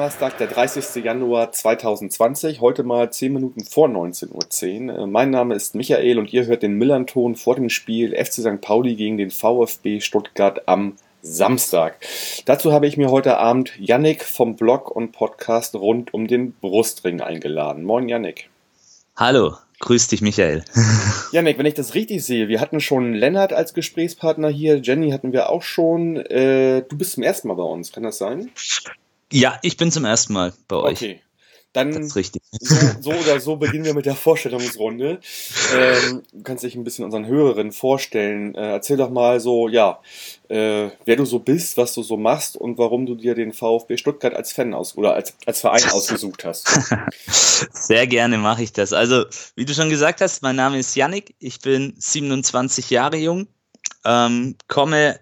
Donnerstag, der 30. Januar 2020, heute mal 10 Minuten vor 19.10 Uhr. Äh, mein Name ist Michael und ihr hört den Millanton vor dem Spiel FC St. Pauli gegen den VfB Stuttgart am Samstag. Dazu habe ich mir heute Abend Yannick vom Blog und Podcast rund um den Brustring eingeladen. Moin Yannick. Hallo, grüß dich Michael. Yannick, wenn ich das richtig sehe, wir hatten schon Lennart als Gesprächspartner hier, Jenny hatten wir auch schon. Äh, du bist zum ersten Mal bei uns, kann das sein? Ja, ich bin zum ersten Mal bei euch. Okay. Dann das ist richtig. So, so, oder so beginnen wir mit der Vorstellungsrunde. Ähm, du kannst dich ein bisschen unseren Hörerinnen vorstellen. Äh, erzähl doch mal so, ja, äh, wer du so bist, was du so machst und warum du dir den VfB Stuttgart als Fan aus oder als, als Verein ausgesucht hast. Sehr gerne mache ich das. Also, wie du schon gesagt hast, mein Name ist Yannick. Ich bin 27 Jahre jung, ähm, komme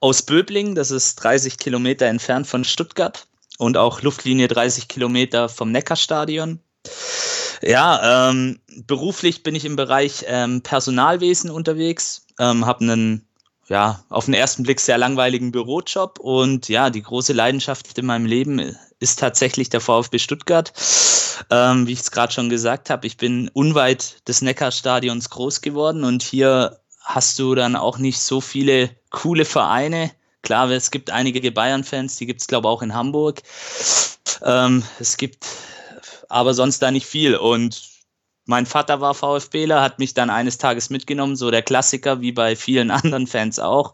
aus Böbling, das ist 30 Kilometer entfernt von Stuttgart und auch Luftlinie 30 Kilometer vom Neckarstadion. Ja, ähm, beruflich bin ich im Bereich ähm, Personalwesen unterwegs, ähm, habe einen ja, auf den ersten Blick sehr langweiligen Bürojob und ja, die große Leidenschaft in meinem Leben ist tatsächlich der VfB Stuttgart. Ähm, wie ich es gerade schon gesagt habe, ich bin unweit des Neckarstadions groß geworden und hier hast du dann auch nicht so viele coole Vereine, Klar, es gibt einige Bayern-Fans, die gibt es, glaube ich, auch in Hamburg. Ähm, es gibt aber sonst da nicht viel. Und mein Vater war VfBler, hat mich dann eines Tages mitgenommen, so der Klassiker, wie bei vielen anderen Fans auch.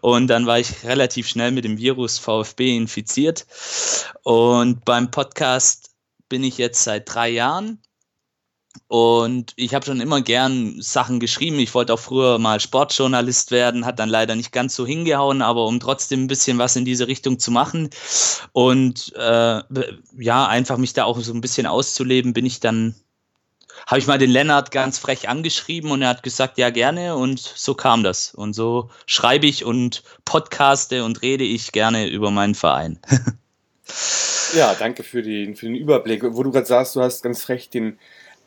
Und dann war ich relativ schnell mit dem Virus VfB infiziert. Und beim Podcast bin ich jetzt seit drei Jahren und ich habe schon immer gern Sachen geschrieben. Ich wollte auch früher mal Sportjournalist werden, hat dann leider nicht ganz so hingehauen, aber um trotzdem ein bisschen was in diese Richtung zu machen und äh, ja, einfach mich da auch so ein bisschen auszuleben, bin ich dann, habe ich mal den Lennart ganz frech angeschrieben und er hat gesagt, ja gerne und so kam das. Und so schreibe ich und podcaste und rede ich gerne über meinen Verein. ja, danke für den, für den Überblick. Wo du gerade sagst, du hast ganz frech den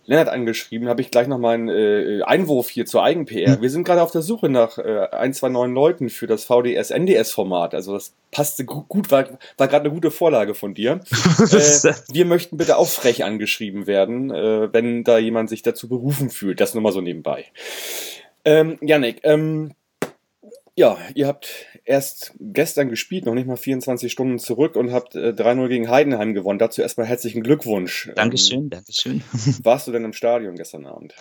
Lennart angeschrieben, habe ich gleich noch mal einen äh, Einwurf hier zur Eigen-PR. Hm. Wir sind gerade auf der Suche nach äh, ein, zwei neuen Leuten für das VDS-NDS-Format. Also das passte gut, war, war gerade eine gute Vorlage von dir. äh, wir möchten bitte auch frech angeschrieben werden, äh, wenn da jemand sich dazu berufen fühlt. Das nur mal so nebenbei. Ähm, Janik, ähm, ja, ihr habt erst gestern gespielt, noch nicht mal 24 Stunden zurück und habt äh, 3-0 gegen Heidenheim gewonnen. Dazu erstmal herzlichen Glückwunsch. Dankeschön, ähm, Dankeschön. Warst du denn im Stadion gestern Abend?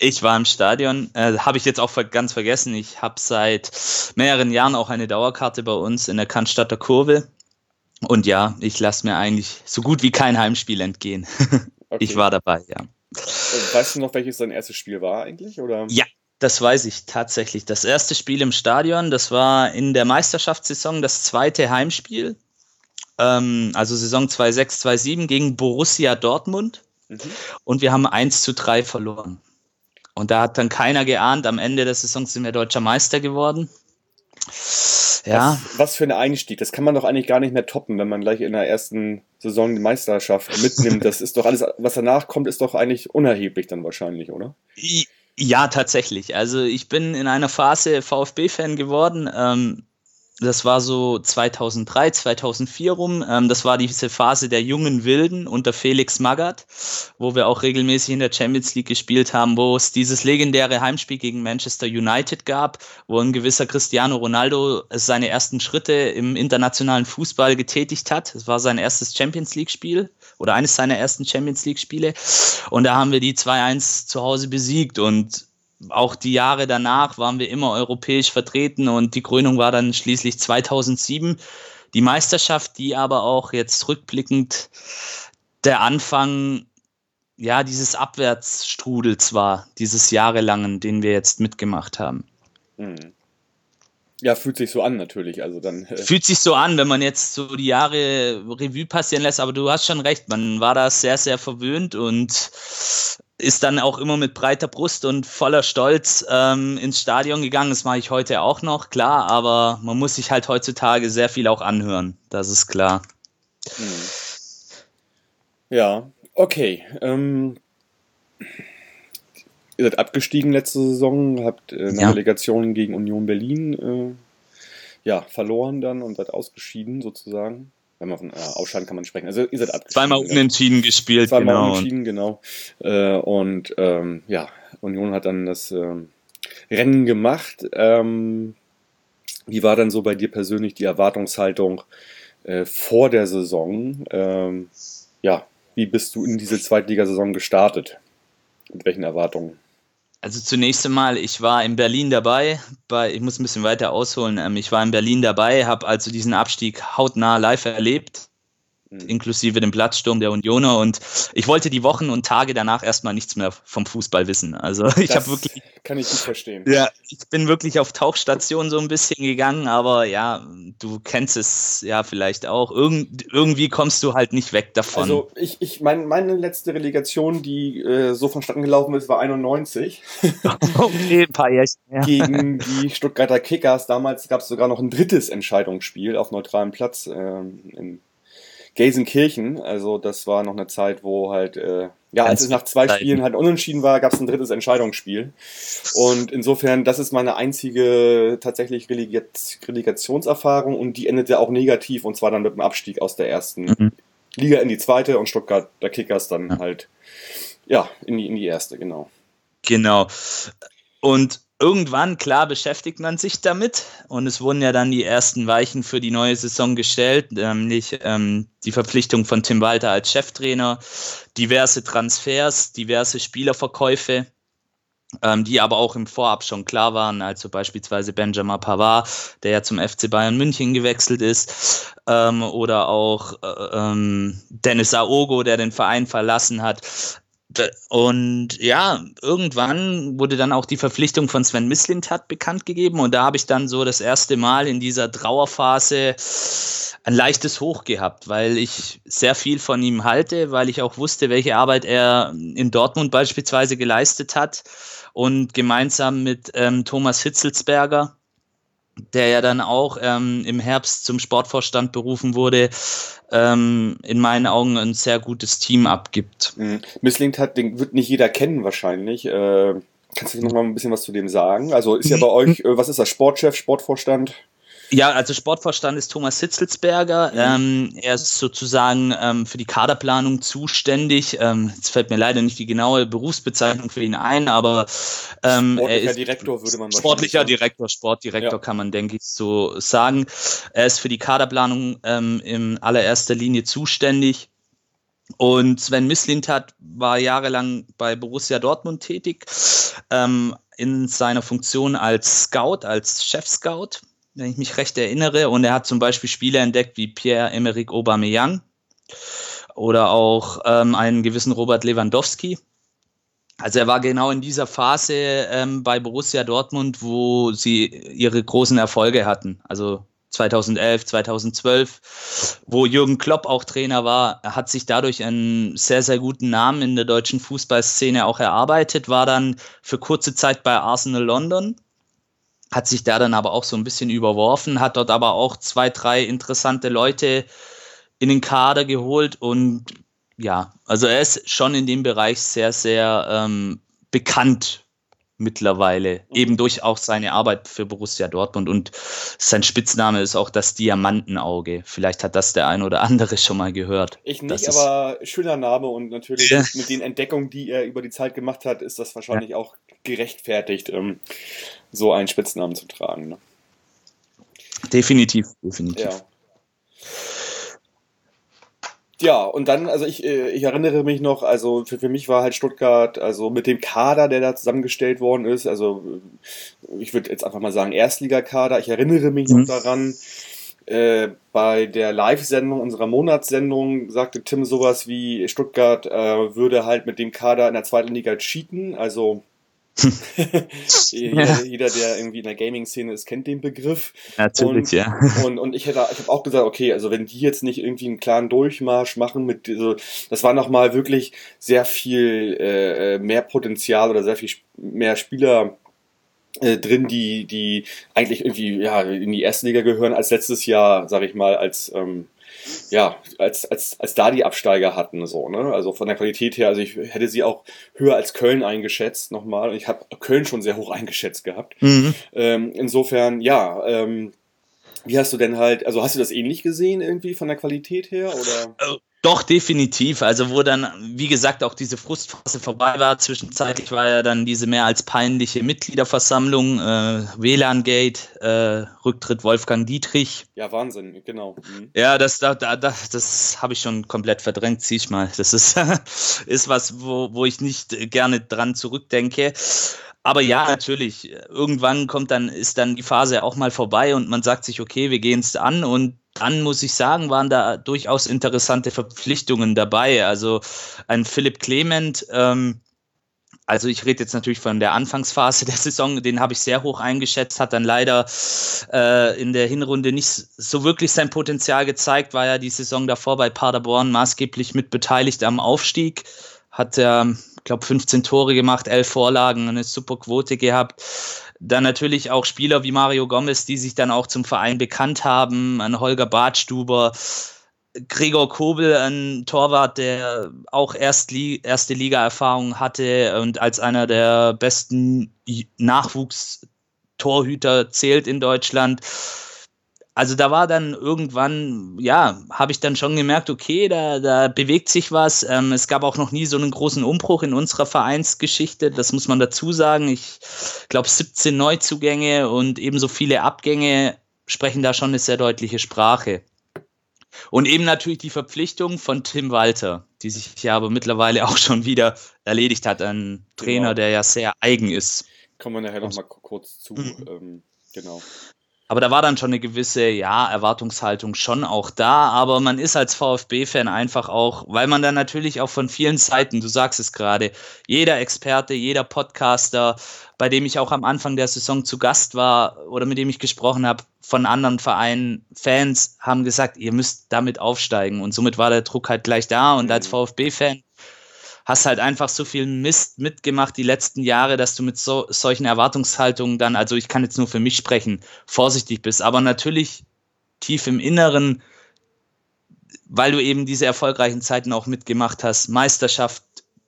Ich war im Stadion, äh, habe ich jetzt auch ganz vergessen. Ich habe seit mehreren Jahren auch eine Dauerkarte bei uns in der Cannstatter Kurve. Und ja, ich lasse mir eigentlich so gut wie kein Heimspiel entgehen. Okay. Ich war dabei, ja. Weißt du noch, welches dein erstes Spiel war eigentlich? Oder? Ja, das weiß ich tatsächlich. Das erste Spiel im Stadion, das war in der Meisterschaftssaison das zweite Heimspiel. Ähm, also Saison 2-6, 2-7 gegen Borussia Dortmund. Mhm. Und wir haben 1 zu 3 verloren. Und da hat dann keiner geahnt, am Ende der Saison sind wir deutscher Meister geworden. Ja. Was, was, für ein Einstieg. Das kann man doch eigentlich gar nicht mehr toppen, wenn man gleich in der ersten Saison die Meisterschaft mitnimmt. Das ist doch alles, was danach kommt, ist doch eigentlich unerheblich dann wahrscheinlich, oder? Ja, tatsächlich. Also ich bin in einer Phase VfB-Fan geworden. Ähm, das war so 2003, 2004 rum. Ähm, das war diese Phase der jungen Wilden unter Felix Magath, wo wir auch regelmäßig in der Champions League gespielt haben, wo es dieses legendäre Heimspiel gegen Manchester United gab, wo ein gewisser Cristiano Ronaldo seine ersten Schritte im internationalen Fußball getätigt hat. Es war sein erstes Champions League-Spiel oder eines seiner ersten Champions League-Spiele. Und da haben wir die 2-1 zu Hause besiegt und auch die Jahre danach waren wir immer europäisch vertreten und die Krönung war dann schließlich 2007. Die Meisterschaft, die aber auch jetzt rückblickend der Anfang ja, dieses Abwärtsstrudels war, dieses jahrelangen, den wir jetzt mitgemacht haben. Mhm. Ja, fühlt sich so an natürlich. Also dann, äh fühlt sich so an, wenn man jetzt so die Jahre Revue passieren lässt, aber du hast schon recht, man war da sehr, sehr verwöhnt und ist dann auch immer mit breiter Brust und voller Stolz ähm, ins Stadion gegangen. Das mache ich heute auch noch, klar, aber man muss sich halt heutzutage sehr viel auch anhören. Das ist klar. Hm. Ja, okay. Ähm, ihr seid abgestiegen letzte Saison, habt äh, eine Ja. Relegation gegen Union Berlin äh, ja, verloren dann und seid ausgeschieden sozusagen. Wenn man von äh, Ausscheiden kann man sprechen. Also ihr seid abgestiegen. Zweimal genau. unentschieden gespielt, Zweimal genau. Unentschieden, genau. Äh, und ähm, ja, Union hat dann das ähm, Rennen gemacht. Ähm, wie war dann so bei dir persönlich die Erwartungshaltung äh, vor der Saison? Ähm, ja, wie bist du in diese Zweitligasaison gestartet? Mit welchen Erwartungen? Also zunächst einmal, ich war in Berlin dabei, bei, ich muss ein bisschen weiter ausholen, ähm, ich war in Berlin dabei, habe also diesen Abstieg hautnah live erlebt. Inklusive dem Platzsturm der Unioner und ich wollte die Wochen und Tage danach erstmal nichts mehr vom Fußball wissen. Also ich habe wirklich, Kann ich gut verstehen. ja, ich bin wirklich auf Tauchstation so ein bisschen gegangen, aber ja, du kennst es ja vielleicht auch. Irgend, irgendwie kommst du halt nicht weg davon. Also ich, ich mein, meine letzte Relegation, die äh, so vonstatten gelaufen ist, war 91 okay, ein paar Jährchen. Ja. gegen die Stuttgarter Kickers. Damals gab es sogar noch ein drittes Entscheidungsspiel auf neutralem Platz ähm, in Gelsenkirchen. Also das war noch eine Zeit, wo halt, äh, ja, als es nach zwei. Spielen halt unentschieden war, gab es ein drittes Entscheidungsspiel. Und insofern, das ist meine einzige tatsächlich Relegat Relegationserfahrung und die endete auch negativ und zwar dann mit dem Abstieg aus der ersten Mhm. Liga in die zweite und Stuttgart der Kickers dann Ja. halt ja in die, in die erste, genau. Genau. Und irgendwann, klar, beschäftigt man sich damit. Und es wurden ja dann die ersten Weichen für die neue Saison gestellt, nämlich ähm, die Verpflichtung von Tim Walter als Cheftrainer, diverse Transfers, diverse Spielerverkäufe, ähm, die aber auch im Vorab schon klar waren. Also beispielsweise Benjamin Pavard, der ja zum FC Bayern München gewechselt ist, ähm, oder auch äh, ähm, Dennis Aogo, der den Verein verlassen hat. D- Und ja, irgendwann wurde dann auch die Verpflichtung von Sven Mislintat bekannt gegeben und da habe ich dann so das erste Mal in dieser Trauerphase ein leichtes Hoch gehabt, weil ich sehr viel von ihm halte, weil ich auch wusste, welche Arbeit er in Dortmund beispielsweise geleistet hat und gemeinsam mit ähm, Thomas Hitzelsberger, der ja dann auch ähm, im Herbst zum Sportvorstand berufen wurde, ähm, in meinen Augen ein sehr gutes Team abgibt. Mhm. Misslingt hat, den wird nicht jeder kennen wahrscheinlich. Äh, kannst du noch mal ein bisschen was zu dem sagen? Also ist ja bei euch, äh, was ist das, Sportchef, Sportvorstand? Ja, also Sportvorstand ist Thomas Hitzelsberger. Ähm, er ist sozusagen ähm, für die Kaderplanung zuständig. Ähm, jetzt fällt mir leider nicht die genaue Berufsbezeichnung für ihn ein, aber ähm, er Sportlicher ist Direktor würde man sportlicher wahrscheinlich Direktor, Sportdirektor Ja. kann man, denke ich, so sagen. Er ist für die Kaderplanung ähm, in allererster Linie zuständig. Und Sven Mislintat war jahrelang bei Borussia Dortmund tätig, ähm, in seiner Funktion als Scout, als Chef-Scout, wenn ich mich recht erinnere. Und er hat zum Beispiel Spieler entdeckt wie Pierre-Emerick Aubameyang oder auch ähm, einen gewissen Robert Lewandowski. Also er war genau in dieser Phase ähm, bei Borussia Dortmund, wo sie ihre großen Erfolge hatten. Also 2011, 2012, wo Jürgen Klopp auch Trainer war, hat sich dadurch einen sehr, sehr guten Namen in der deutschen Fußballszene auch erarbeitet, war dann für kurze Zeit bei Arsenal London, hat sich da dann aber auch so ein bisschen überworfen, hat dort aber auch zwei, drei interessante Leute in den Kader geholt und ja, also er ist schon in dem Bereich sehr, sehr ähm, bekannt mittlerweile, eben durch auch seine Arbeit für Borussia Dortmund und sein Spitzname ist auch das Diamantenauge. Vielleicht hat das der ein oder andere schon mal gehört. Ich Das nicht, ist- aber schöner Name und natürlich Ja. mit den Entdeckungen, die er über die Zeit gemacht hat, ist das wahrscheinlich auch gerechtfertigt, ähm, so einen Spitznamen zu tragen. Ne? Definitiv, definitiv. Ja. Ja, und dann, also ich, äh, ich erinnere mich noch, also für, für mich war halt Stuttgart, also mit dem Kader, der da zusammengestellt worden ist, also äh, ich würde jetzt einfach mal sagen Erstligakader, ich erinnere mich Mhm. noch daran, äh, bei der Live-Sendung, unserer Monatssendung, sagte Tim sowas wie, Stuttgart äh, würde halt mit dem Kader in der zweiten Liga cheaten, also jeder, jeder, der irgendwie in der Gaming-Szene ist, kennt den Begriff. Natürlich, Und- ja. Und, und ich hätte, ich habe auch gesagt, okay, also wenn die jetzt nicht irgendwie einen klaren Durchmarsch machen mit, also das war nochmal wirklich sehr viel äh, mehr Potenzial oder sehr viel mehr Spieler äh, drin, die, die eigentlich irgendwie ja in die erste Liga gehören, als letztes Jahr, sage ich mal, als ähm, ja, als, als, als da die Absteiger hatten, so, ne? Also von der Qualität her, also ich hätte sie auch höher als Köln eingeschätzt, nochmal. Ich habe Köln schon sehr hoch eingeschätzt gehabt. Mhm. Ähm, insofern, ja, ähm, wie hast du denn halt, also hast du das ähnlich gesehen irgendwie von der Qualität her? Oder? Doch, definitiv. Also wo dann, wie gesagt, auch diese Frustphase vorbei war. Zwischenzeitlich war ja dann diese mehr als peinliche Mitgliederversammlung, äh, WLAN-Gate, äh, Rücktritt Wolfgang Dietrich. Ja, Wahnsinn, genau. Mhm. Ja, das, da, da, das habe ich schon komplett verdrängt, sieh ich mal. Das ist, ist was, wo, wo ich nicht gerne dran zurückdenke. Aber ja, natürlich, irgendwann kommt dann, ist dann die Phase auch mal vorbei und man sagt sich, okay, wir gehen es an und dann muss ich sagen, waren da durchaus interessante Verpflichtungen dabei. Also ein Philipp Clement, ähm, also ich rede jetzt natürlich von der Anfangsphase der Saison, den habe ich sehr hoch eingeschätzt, hat dann leider äh, in der Hinrunde nicht so wirklich sein Potenzial gezeigt, war ja die Saison davor bei Paderborn maßgeblich mit beteiligt am Aufstieg, hat er glaube 15 Tore gemacht, 11 Vorlagen, eine super Quote gehabt. Dann natürlich auch Spieler wie Mario Gomez, die sich dann auch zum Verein bekannt haben, ein Holger Badstuber, Gregor Kobel, ein Torwart, der auch Erstli erste Liga-Erfahrung hatte und als einer der besten Nachwuchstorhüter zählt in Deutschland also da war dann irgendwann, ja, habe ich dann schon gemerkt, okay, da, da bewegt sich was. Ähm, es gab auch noch nie so einen großen Umbruch in unserer Vereinsgeschichte, das muss man dazu sagen. Ich glaube, 17 Neuzugänge und ebenso viele Abgänge sprechen da schon eine sehr deutliche Sprache. Und eben natürlich die Verpflichtung von Tim Walter, die sich ja aber mittlerweile auch schon wieder erledigt hat. Ein Trainer, genau. der ja sehr eigen ist. Kommen wir nachher nochmal kurz zu. Mhm. Ähm, genau. Aber da war dann schon eine gewisse, ja, Erwartungshaltung schon auch da. Aber man ist als VfB-Fan einfach auch, weil man dann natürlich auch von vielen Seiten, du sagst es gerade, jeder Experte, jeder Podcaster, bei dem ich auch am Anfang der Saison zu Gast war oder mit dem ich gesprochen habe, von anderen Vereinen, Fans haben gesagt, ihr müsst damit aufsteigen. Und somit war der Druck halt gleich da. Und als mhm. VfB-Fan hast halt einfach so viel Mist mitgemacht die letzten Jahre, dass du mit so, solchen Erwartungshaltungen dann, also ich kann jetzt nur für mich sprechen, vorsichtig bist. Aber natürlich tief im Inneren, weil du eben diese erfolgreichen Zeiten auch mitgemacht hast, Meisterschaft,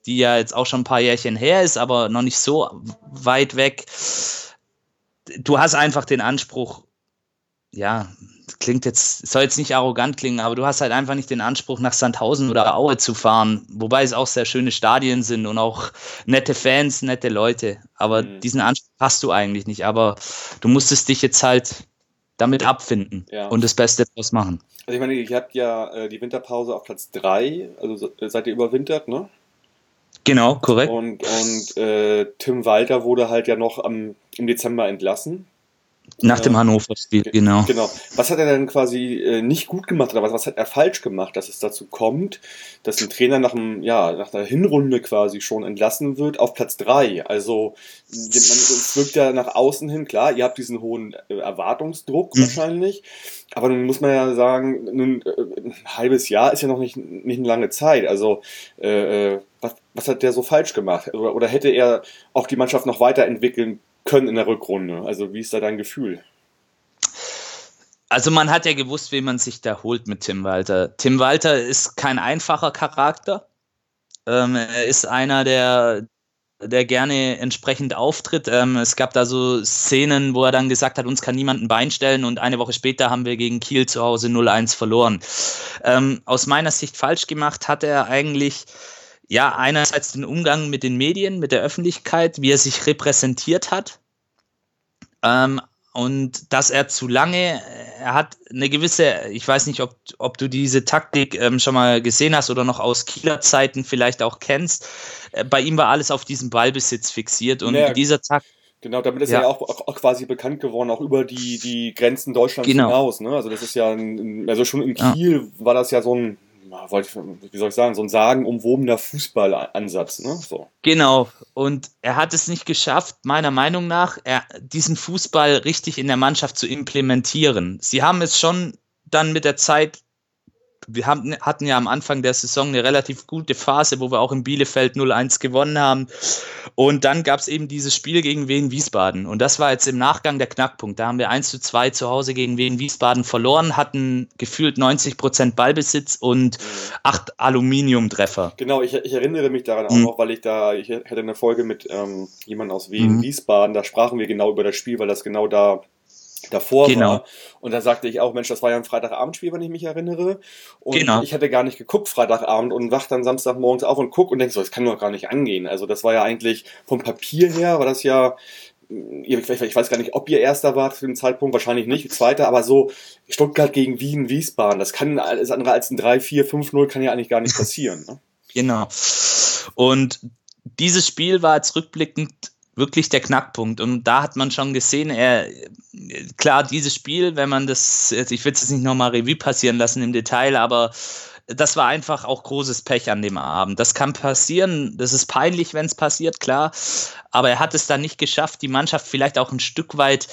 die ja jetzt auch schon ein paar Jährchen her ist, aber noch nicht so weit weg. Du hast einfach den Anspruch, ja, klingt jetzt, soll jetzt nicht arrogant klingen, aber du hast halt einfach nicht den Anspruch, nach Sandhausen oder Aue zu fahren, wobei es auch sehr schöne Stadien sind und auch nette Fans, nette Leute. Aber mhm. diesen Anspruch hast du eigentlich nicht. Aber du musstest dich jetzt halt damit abfinden ja. und das Beste daraus machen. Also ich meine, ihr habt ja äh, die Winterpause auf Platz 3, also seid ihr überwintert, ne? Genau, korrekt. Und, und äh, Tim Walter wurde halt ja noch am, im Dezember entlassen. Nach dem Hannover-Spiel, genau. Genau. Was hat er denn quasi äh, nicht gut gemacht oder was, was hat er falsch gemacht, dass es dazu kommt, dass ein Trainer nach, einem, ja, nach einer Hinrunde quasi schon entlassen wird auf Platz 3? Also, man, es wirkt ja nach außen hin, klar, ihr habt diesen hohen äh, Erwartungsdruck mhm. wahrscheinlich, aber nun muss man ja sagen, nun, äh, ein halbes Jahr ist ja noch nicht, nicht eine lange Zeit. Also, äh, äh was, was hat der so falsch gemacht? Oder, oder hätte er auch die Mannschaft noch weiterentwickeln können in der Rückrunde. Also wie ist da dein Gefühl? Also man hat ja gewusst, wie man sich da holt mit Tim Walter. Tim Walter ist kein einfacher Charakter. Ähm, er ist einer, der, der gerne entsprechend auftritt. Ähm, es gab da so Szenen, wo er dann gesagt hat, uns kann niemand ein Bein stellen und eine Woche später haben wir gegen Kiel zu Hause 0-1 verloren. Ähm, aus meiner Sicht falsch gemacht hat er eigentlich ja, einerseits den Umgang mit den Medien, mit der Öffentlichkeit, wie er sich repräsentiert hat. Ähm, und dass er zu lange, er hat eine gewisse, ich weiß nicht, ob, ob du diese Taktik ähm, schon mal gesehen hast oder noch aus Kieler Zeiten vielleicht auch kennst. Äh, bei ihm war alles auf diesen Ballbesitz fixiert und ja, dieser Taktik. Genau, damit ist ja. er ja auch, auch, quasi bekannt geworden, auch über die, die Grenzen Deutschlands genau. hinaus. Ne? Also das ist ja, ein, also schon in Kiel ja. war das ja so ein wie soll ich sagen, so ein sagenumwobener Fußballansatz. Ne? So. Genau. Und er hat es nicht geschafft, meiner Meinung nach, er, diesen Fußball richtig in der Mannschaft zu implementieren. Sie haben es schon dann mit der Zeit wir haben, hatten ja am Anfang der Saison eine relativ gute Phase, wo wir auch in Bielefeld 0-1 gewonnen haben. Und dann gab es eben dieses Spiel gegen Wien Wiesbaden. Und das war jetzt im Nachgang der Knackpunkt. Da haben wir 1 zu 2 zu Hause gegen Wien Wiesbaden verloren, hatten gefühlt 90 Prozent Ballbesitz und acht Aluminiumtreffer. Genau, ich, ich erinnere mich daran auch mhm. noch, weil ich da, ich hatte eine Folge mit ähm, jemandem aus Wien, mhm. Wiesbaden, da sprachen wir genau über das Spiel, weil das genau da davor genau. war. Und da sagte ich auch, Mensch, das war ja ein Freitagabendspiel, wenn ich mich erinnere. Und genau. ich hatte gar nicht geguckt Freitagabend und wach dann Samstagmorgens auf und guck und denk so, das kann doch gar nicht angehen. Also das war ja eigentlich vom Papier her, war das ja, ich weiß gar nicht, ob ihr Erster wart zu dem Zeitpunkt, wahrscheinlich nicht, Zweiter, aber so Stuttgart gegen Wien, Wiesbaden, das kann alles andere als ein 3, 4, 5, 0 kann ja eigentlich gar nicht passieren. Ne? Genau. Und dieses Spiel war jetzt rückblickend wirklich der Knackpunkt. Und da hat man schon gesehen, er, klar, dieses Spiel, wenn man das, ich will es jetzt nicht nochmal Revue passieren lassen im Detail, aber das war einfach auch großes Pech an dem Abend. Das kann passieren, das ist peinlich, wenn es passiert, klar. Aber er hat es dann nicht geschafft, die Mannschaft vielleicht auch ein Stück weit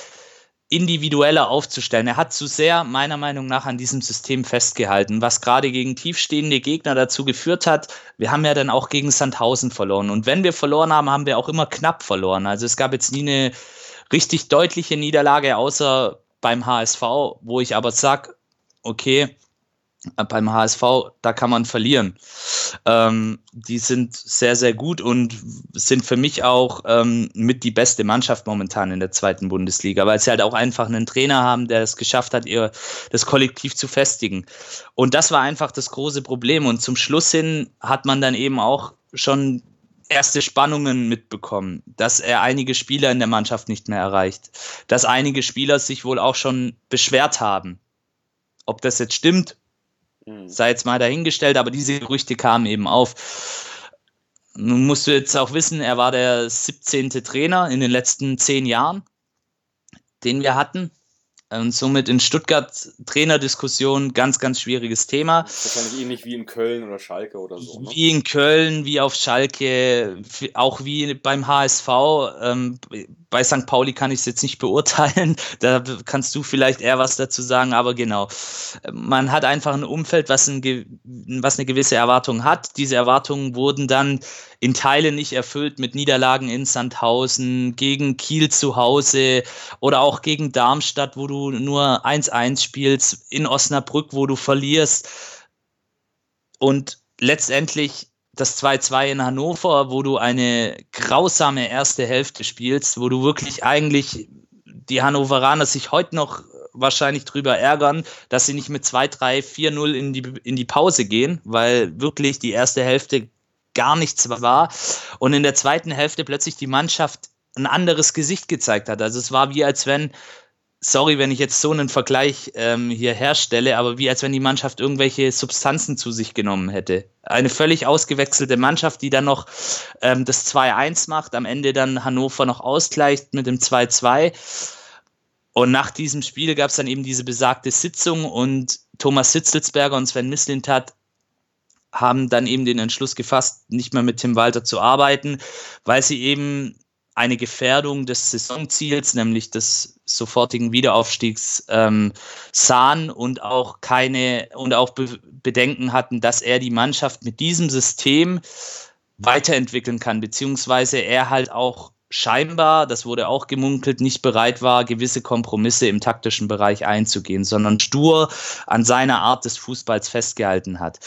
individueller aufzustellen. Er hat zu sehr, meiner Meinung nach, an diesem System festgehalten, was gerade gegen tiefstehende Gegner dazu geführt hat. Wir haben ja dann auch gegen Sandhausen verloren. Und wenn wir verloren haben, haben wir auch immer knapp verloren. Also es gab jetzt nie eine richtig deutliche Niederlage, außer beim HSV, wo ich aber sage, okay, beim HSV, da kann man verlieren. Ähm, die sind sehr, sehr gut und sind für mich auch ähm, mit die beste Mannschaft momentan in der zweiten Bundesliga, weil sie halt auch einfach einen Trainer haben, der es geschafft hat, ihr das Kollektiv zu festigen. Und das war einfach das große Problem. Und zum Schluss hin hat man dann eben auch schon erste Spannungen mitbekommen, dass er einige Spieler in der Mannschaft nicht mehr erreicht, dass einige Spieler sich wohl auch schon beschwert haben. Ob das jetzt stimmt Mhm. Sei jetzt mal dahingestellt, aber diese Gerüchte kamen eben auf. Nun musst du jetzt auch wissen, er war der 17. Trainer in den letzten zehn Jahren, den wir hatten. Und somit in Stuttgart Trainerdiskussion ganz, ganz schwieriges Thema. Wahrscheinlich ähnlich wie in Köln oder Schalke oder so. Ne? Wie in Köln, wie auf Schalke, auch wie beim HSV. Ähm, bei St. Pauli kann ich es jetzt nicht beurteilen. Da kannst du vielleicht eher was dazu sagen, aber genau. Man hat einfach ein Umfeld, was, ein, was eine gewisse Erwartung hat. Diese Erwartungen wurden dann in Teilen nicht erfüllt mit Niederlagen in Sandhausen, gegen Kiel zu Hause oder auch gegen Darmstadt, wo du nur 1-1 spielst, in Osnabrück, wo du verlierst. Und letztendlich das 2-2 in Hannover, wo du eine grausame erste Hälfte spielst, wo du wirklich eigentlich die Hannoveraner sich heute noch wahrscheinlich drüber ärgern, dass sie nicht mit 2, 3, 4, 0 in die, in die Pause gehen, weil wirklich die erste Hälfte gar nichts war und in der zweiten Hälfte plötzlich die Mannschaft ein anderes Gesicht gezeigt hat. Also es war wie als wenn, sorry, wenn ich jetzt so einen Vergleich ähm, hier herstelle, aber wie als wenn die Mannschaft irgendwelche Substanzen zu sich genommen hätte. Eine völlig ausgewechselte Mannschaft, die dann noch ähm, das 2-1 macht, am Ende dann Hannover noch ausgleicht mit dem 2-2. Und nach diesem Spiel gab es dann eben diese besagte Sitzung und Thomas Sitzelsberger und Sven Mislintat haben dann eben den Entschluss gefasst, nicht mehr mit Tim Walter zu arbeiten, weil sie eben eine Gefährdung des Saisonziels, nämlich des sofortigen Wiederaufstiegs, ähm, sahen und auch keine und auch Be Bedenken hatten, dass er die Mannschaft mit diesem System weiterentwickeln kann, beziehungsweise er halt auch scheinbar, das wurde auch gemunkelt, nicht bereit war, gewisse Kompromisse im taktischen Bereich einzugehen, sondern stur an seiner Art des Fußballs festgehalten hat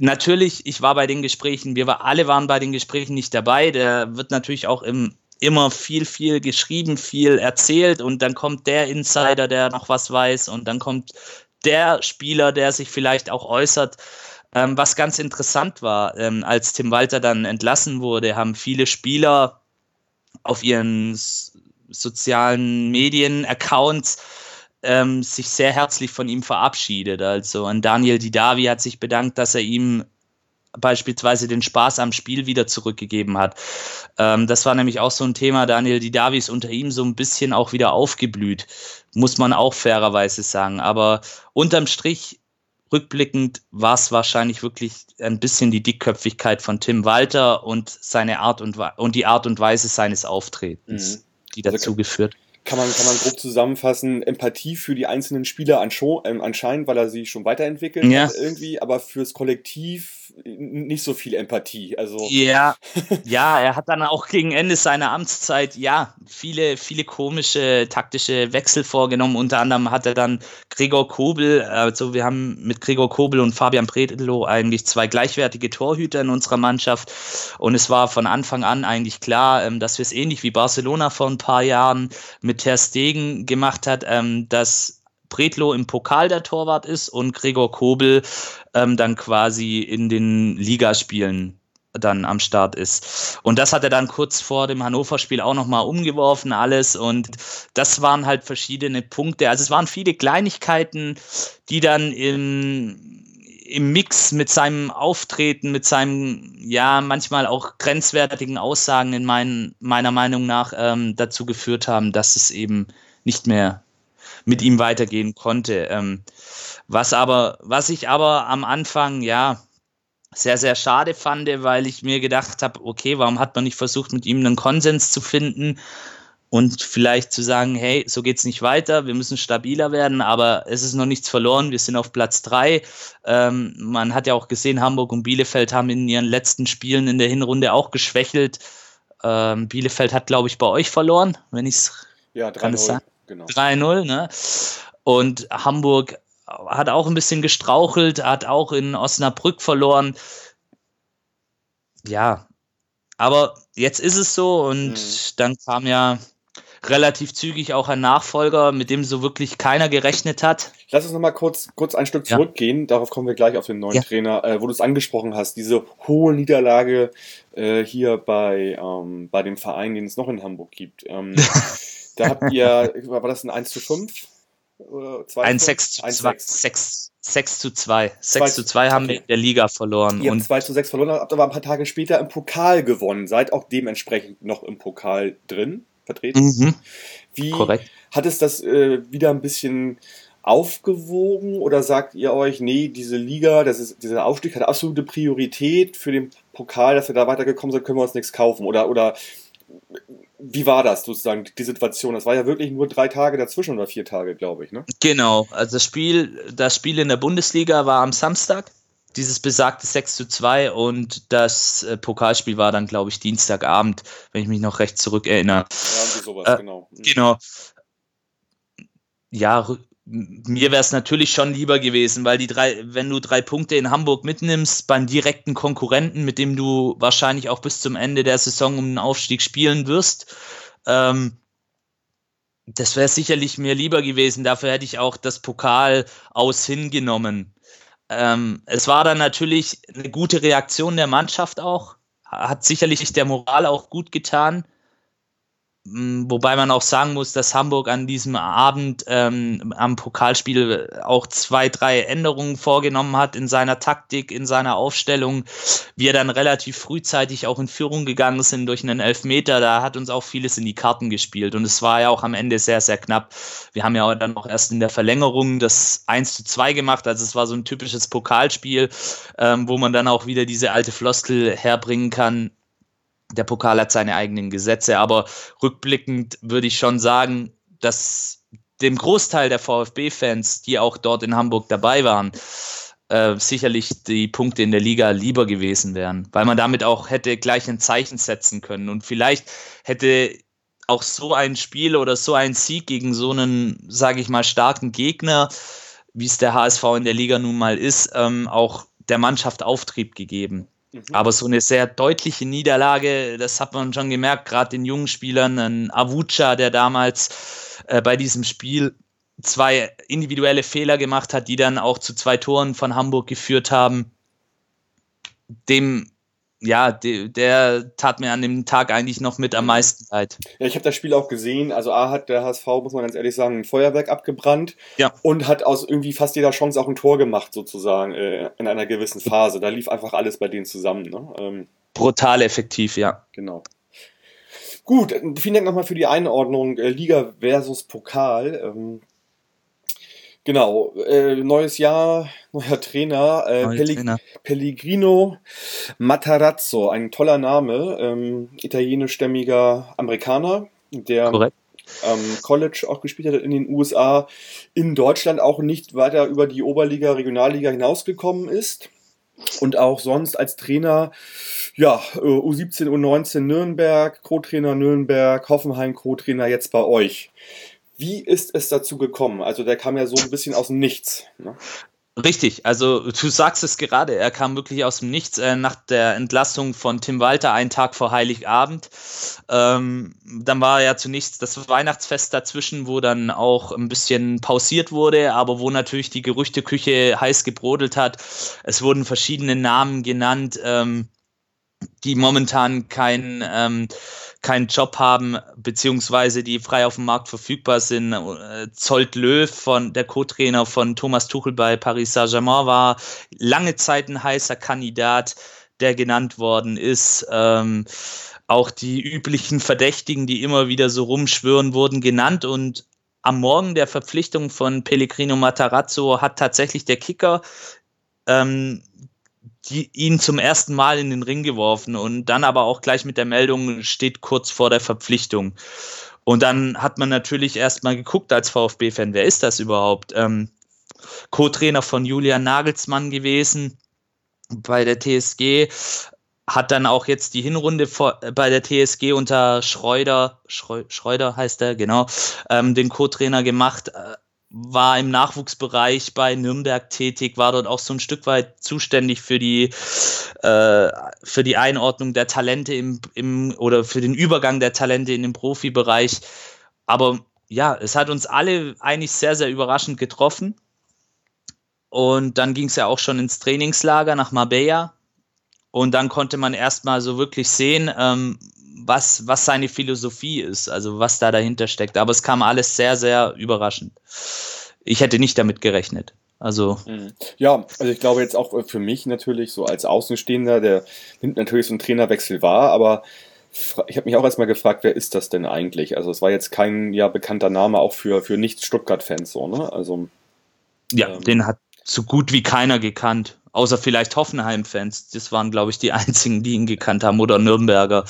natürlich, ich war bei den Gesprächen, wir alle waren bei den Gesprächen nicht dabei. Da wird natürlich auch im, immer viel, viel geschrieben, viel erzählt und dann kommt der Insider, der noch was weiß und dann kommt der Spieler, der sich vielleicht auch äußert. Ähm, was ganz interessant war, ähm, als Tim Walter dann entlassen wurde, haben viele Spieler auf ihren sozialen Medien-Accounts ähm, sich sehr herzlich von ihm verabschiedet. Also an Daniel Didavi hat sich bedankt, dass er ihm beispielsweise den Spaß am Spiel wieder zurückgegeben hat. Ähm, das war nämlich auch so ein Thema. Daniel Didavi ist unter ihm so ein bisschen auch wieder aufgeblüht, muss man auch fairerweise sagen. Aber unterm Strich, rückblickend, war es wahrscheinlich wirklich ein bisschen die Dickköpfigkeit von Tim Walter und seine Art und, und die Art und Weise seines Auftretens, mhm. die dazu also, geführt kann man, kann man grob zusammenfassen, Empathie für die einzelnen Spieler ähm, anscheinend, weil er sie schon weiterentwickelt ja. hat irgendwie, aber fürs Kollektiv nicht so viel Empathie. Also ja, ja, er hat dann auch gegen Ende seiner Amtszeit ja viele, viele komische taktische Wechsel vorgenommen. Unter anderem hat er dann Gregor Kobel, also wir haben mit Gregor Kobel und Fabian Predelo eigentlich zwei gleichwertige Torhüter in unserer Mannschaft. Und es war von Anfang an eigentlich klar, ähm, dass wir es ähnlich wie Barcelona vor ein paar Jahren mit Ter Stegen gemacht hat, ähm, dass Bredlo im Pokal der Torwart ist und Gregor Kobel ähm, dann quasi in den Ligaspielen dann am Start ist. Und das hat er dann kurz vor dem Hannover-Spiel auch nochmal umgeworfen, alles. Und das waren halt verschiedene Punkte. Also es waren viele Kleinigkeiten, die dann im, im Mix mit seinem Auftreten, mit seinem, ja, manchmal auch grenzwertigen Aussagen in mein, meiner Meinung nach ähm, dazu geführt haben, dass es eben nicht mehr mit ihm weitergehen konnte. Ähm, was aber, was ich aber am Anfang, ja, sehr, sehr schade fand, weil ich mir gedacht habe, okay, warum hat man nicht versucht, mit ihm einen Konsens zu finden und vielleicht zu sagen, hey, so geht's nicht weiter, wir müssen stabiler werden, aber es ist noch nichts verloren, wir sind auf Platz drei. Ähm, man hat ja auch gesehen, Hamburg und Bielefeld haben in ihren letzten Spielen in der Hinrunde auch geschwächelt. Ähm, Bielefeld hat, glaube ich, bei euch verloren, wenn ich es ja, kann es sagen. Genau. 3-0, ne? Und Hamburg hat auch ein bisschen gestrauchelt, hat auch in Osnabrück verloren. Ja, aber jetzt ist es so und mhm. dann kam ja relativ zügig auch ein Nachfolger, mit dem so wirklich keiner gerechnet hat. Lass uns nochmal kurz, kurz ein Stück zurückgehen, ja. darauf kommen wir gleich auf den neuen ja. Trainer, äh, wo du es angesprochen hast, diese hohe Niederlage äh, hier bei, ähm, bei dem Verein, den es noch in Hamburg gibt. Ähm, Da habt ihr, war das ein 1 zu 5? ein 6 zu 2. 6, 6 zu 2. 6 zu 2 haben okay. wir in der Liga verloren. Ihr und 2 zu 6 verloren, habt aber ein paar Tage später im Pokal gewonnen. Seid auch dementsprechend noch im Pokal drin, vertreten. Mhm. Wie Korrekt. hat es das äh, wieder ein bisschen aufgewogen oder sagt ihr euch, nee, diese Liga, das ist, dieser Aufstieg hat absolute Priorität für den Pokal, dass wir da weitergekommen sind, können wir uns nichts kaufen? Oder, oder wie war das sozusagen, die Situation? Das war ja wirklich nur drei Tage dazwischen oder vier Tage, glaube ich, ne? Genau, also das Spiel, das Spiel in der Bundesliga war am Samstag, dieses besagte 6 zu 2 und das äh, Pokalspiel war dann, glaube ich, Dienstagabend, wenn ich mich noch recht zurückerinnere. Ja, sowas, äh, genau. Mhm. Genau. Ja, mir wäre es natürlich schon lieber gewesen, weil die drei, wenn du drei Punkte in Hamburg mitnimmst beim direkten Konkurrenten, mit dem du wahrscheinlich auch bis zum Ende der Saison um den Aufstieg spielen wirst, ähm, das wäre sicherlich mir lieber gewesen. Dafür hätte ich auch das Pokal aus hingenommen. Ähm, es war dann natürlich eine gute Reaktion der Mannschaft auch, hat sicherlich der Moral auch gut getan. Wobei man auch sagen muss, dass Hamburg an diesem Abend ähm, am Pokalspiel auch zwei, drei Änderungen vorgenommen hat in seiner Taktik, in seiner Aufstellung. Wir dann relativ frühzeitig auch in Führung gegangen sind durch einen Elfmeter. Da hat uns auch vieles in die Karten gespielt. Und es war ja auch am Ende sehr, sehr knapp. Wir haben ja dann auch erst in der Verlängerung das 1 zu 2 gemacht. Also es war so ein typisches Pokalspiel, ähm, wo man dann auch wieder diese alte Floskel herbringen kann der Pokal hat seine eigenen Gesetze, aber rückblickend würde ich schon sagen, dass dem Großteil der VfB-Fans, die auch dort in Hamburg dabei waren, äh, sicherlich die Punkte in der Liga lieber gewesen wären, weil man damit auch hätte gleich ein Zeichen setzen können und vielleicht hätte auch so ein Spiel oder so ein Sieg gegen so einen, sage ich mal, starken Gegner, wie es der HSV in der Liga nun mal ist, ähm, auch der Mannschaft Auftrieb gegeben. Mhm. Aber so eine sehr deutliche Niederlage, das hat man schon gemerkt, gerade den jungen Spielern, ein Avucha, der damals äh, bei diesem Spiel zwei individuelle Fehler gemacht hat, die dann auch zu zwei Toren von Hamburg geführt haben. Dem ja, de, der tat mir an dem Tag eigentlich noch mit am meisten leid. Ja, ich habe das Spiel auch gesehen. Also A hat der HSV, muss man ganz ehrlich sagen, ein Feuerwerk abgebrannt ja. und hat aus irgendwie fast jeder Chance auch ein Tor gemacht, sozusagen, äh, in einer gewissen Phase. Da lief einfach alles bei denen zusammen. Ne? Ähm, Brutal effektiv, ja. Genau. Gut, vielen Dank nochmal für die Einordnung äh, Liga versus Pokal. Ähm, Genau, äh, neues Jahr, neuer Trainer, äh, Pelleg Trainer. Pellegrino Matarazzo, ein toller Name, ähm, italienischstämmiger Amerikaner, der Korrekt. am College auch gespielt hat in den USA, in Deutschland auch nicht weiter über die Oberliga, Regionalliga hinausgekommen ist und auch sonst als Trainer, ja, U17, U19 Nürnberg, Co-Trainer Nürnberg, Hoffenheim, Co-Trainer jetzt bei euch. Wie ist es dazu gekommen? Also der kam ja so ein bisschen aus dem Nichts. Ne? Richtig, also du sagst es gerade, er kam wirklich aus dem Nichts äh, nach der Entlassung von Tim Walter einen Tag vor Heiligabend. Ähm, dann war ja zunächst das Weihnachtsfest dazwischen, wo dann auch ein bisschen pausiert wurde, aber wo natürlich die Gerüchteküche heiß gebrodelt hat. Es wurden verschiedene Namen genannt, ähm, die momentan kein ähm, keinen Job haben, beziehungsweise die frei auf dem Markt verfügbar sind. Äh, Zolt Löw, von, der Co-Trainer von Thomas Tuchel bei Paris Saint-Germain, war lange Zeit ein heißer Kandidat, der genannt worden ist. Ähm, auch die üblichen Verdächtigen, die immer wieder so rumschwören, wurden genannt und am Morgen der Verpflichtung von Pellegrino Matarazzo hat tatsächlich der Kicker ähm, die, ihn zum ersten Mal in den Ring geworfen und dann aber auch gleich mit der Meldung steht kurz vor der Verpflichtung. Und dann hat man natürlich erstmal geguckt als VfB-Fan, wer ist das überhaupt? Ähm, Co-Trainer von Julian Nagelsmann gewesen bei der TSG, hat dann auch jetzt die Hinrunde vor, bei der TSG unter Schreuder, Schreuder heißt er, genau, ähm, den Co-Trainer gemacht. Äh, war im Nachwuchsbereich bei Nürnberg tätig, war dort auch so ein Stück weit zuständig für die, äh, für die Einordnung der Talente im, im oder für den Übergang der Talente in den Profibereich. Aber ja, es hat uns alle eigentlich sehr, sehr überraschend getroffen. Und dann ging es ja auch schon ins Trainingslager nach Marbella. Und dann konnte man erstmal so wirklich sehen, ähm, was, was seine Philosophie ist, also was da dahinter steckt. Aber es kam alles sehr, sehr überraschend. Ich hätte nicht damit gerechnet. Also. Mhm. Ja, also ich glaube jetzt auch für mich natürlich, so als Außenstehender, der nimmt natürlich so einen Trainerwechsel wahr, aber ich habe mich auch erstmal gefragt, wer ist das denn eigentlich? Also es war jetzt kein ja bekannter Name auch für, für Nicht-Stuttgart-Fans so, ne? Also. Ja, ähm, den hat so gut wie keiner gekannt. Außer vielleicht Hoffenheim-Fans. Das waren, glaube ich, die einzigen, die ihn gekannt haben. Oder Nürnberger.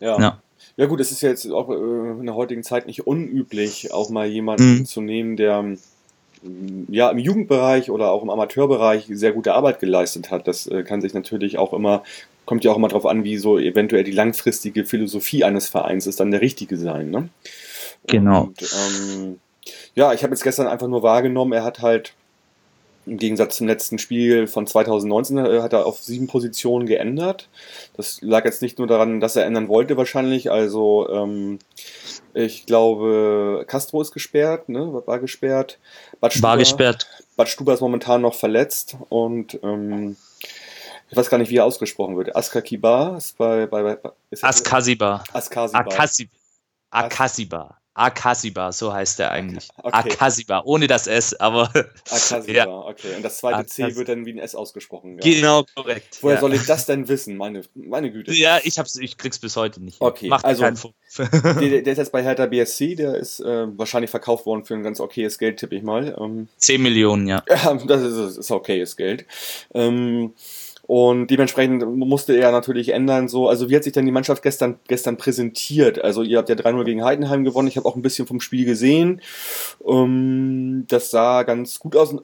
Ja. ja. Ja gut, es ist ja jetzt auch äh, in der heutigen Zeit nicht unüblich, auch mal jemanden mhm. zu nehmen, der mm, ja im Jugendbereich oder auch im Amateurbereich sehr gute Arbeit geleistet hat. Das äh, kann sich natürlich auch immer, kommt ja auch immer darauf an, wie so eventuell die langfristige Philosophie eines Vereins ist, dann der richtige sein. Ne? Genau. Und, ähm, ja, ich habe jetzt gestern einfach nur wahrgenommen, er hat halt im Gegensatz zum letzten Spiel von 2019 äh, hat er auf sieben Positionen geändert. Das lag jetzt nicht nur daran, dass er ändern wollte wahrscheinlich. Also ähm, ich glaube, Castro ist gesperrt, ne? war gesperrt. Bad Stuber, war gesperrt. Bad Stuber ist momentan noch verletzt und ähm, ich weiß gar nicht, wie er ausgesprochen wird. Askakiba ist bei, bei, bei ist Askasiba. Askasiba. Akasiba. Akasiba. So heißt er eigentlich. Okay. Akasiba, ohne das S, aber. Akasiba, ja. okay. Und das zweite Akasiba. C wird dann wie ein S ausgesprochen. Ja. Genau, korrekt. Woher ja. soll ich das denn wissen? Meine, meine Güte. Ja, ich, hab's, ich krieg's bis heute nicht. Okay, Macht also. der, der, ist jetzt bei Hertha BSC, der ist äh, wahrscheinlich verkauft worden für ein ganz okayes Geld, tippe ich mal. Ähm, 10 Millionen, ja. Ja, das ist, ist okayes Geld. Ähm, und dementsprechend musste er natürlich ändern. So, also wie hat sich denn die Mannschaft gestern, gestern präsentiert? Also ihr habt ja 3-0 gegen Heidenheim gewonnen. Ich habe auch ein bisschen vom Spiel gesehen. Ähm, das sah ganz gut aus.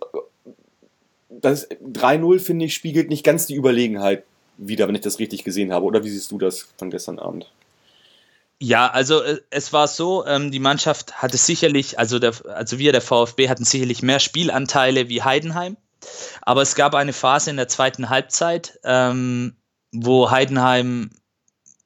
Das 3-0, finde ich, spiegelt nicht ganz die Überlegenheit wieder, wenn ich das richtig gesehen habe. Oder wie siehst du das von gestern Abend? Ja, also äh, es war so, ähm, die Mannschaft hatte sicherlich, also, der, also wir, der VfB, hatten sicherlich mehr Spielanteile wie Heidenheim. Aber es gab eine Phase in der zweiten Halbzeit, ähm, wo Heidenheim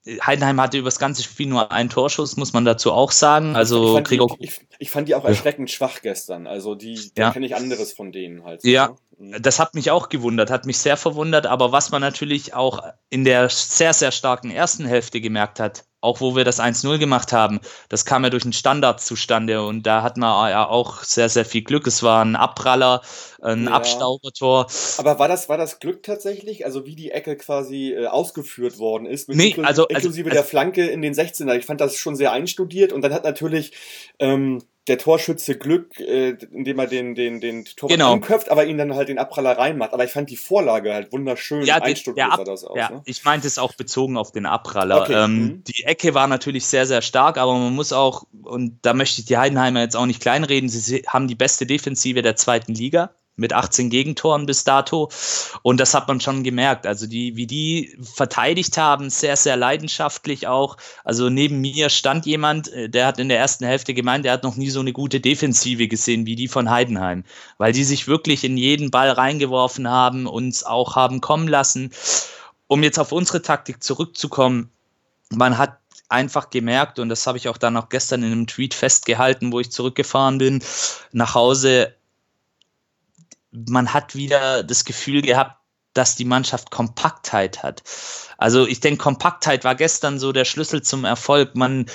Heidenheim hatte über das ganze Spiel nur einen Torschuss, muss man dazu auch sagen. Also ich fand, die, ich, ich fand die auch erschreckend ja. schwach gestern. Also die, ja. kenne ich anderes von denen halt. Ja, ne? das hat mich auch gewundert, hat mich sehr verwundert. Aber was man natürlich auch in der sehr, sehr starken ersten Hälfte gemerkt hat, auch wo wir das 1-0 gemacht haben, das kam ja durch einen Standard zustande und da hat man ja auch sehr, sehr viel Glück. Es war ein Abpraller, ein ja. Abstaubertor. Aber war das, war das Glück tatsächlich? Also wie die Ecke quasi äh, ausgeführt worden ist? Nee, inklusive, also, inklusive also, der Flanke in den 16er. Ich fand das schon sehr einstudiert und dann hat natürlich ähm, der Torschütze Glück, äh, indem er den, den, den Torwart genau. anköpft, aber ihn dann halt den Abpraller reinmacht. Aber ich fand die Vorlage halt wunderschön. Ja, die, der Ab, das aus, ja ne? ich meinte es auch bezogen auf den Abpraller. Okay. Ähm, mhm. Die Ecke war natürlich sehr, sehr stark, aber man muss auch, und da möchte ich die Heidenheimer jetzt auch nicht kleinreden, sie haben die beste Defensive der zweiten Liga mit 18 Gegentoren bis dato. Und das hat man schon gemerkt. Also die, wie die verteidigt haben, sehr, sehr leidenschaftlich auch. Also neben mir stand jemand, äh, der hat in der ersten Hälfte gemeint, der hat noch nie so eine gute Defensive gesehen wie die von Heidenheim. Weil die sich wirklich in jeden Ball reingeworfen haben, uns auch haben kommen lassen. Um jetzt auf unsere Taktik zurückzukommen, man hat einfach gemerkt, und das habe ich auch dann auch gestern in einem Tweet festgehalten, wo ich zurückgefahren bin, nach Hause, man hat wieder das Gefühl gehabt, dass die Mannschaft Kompaktheit hat. Also ich denke, Kompaktheit war gestern so der Schlüssel zum Erfolg. Man,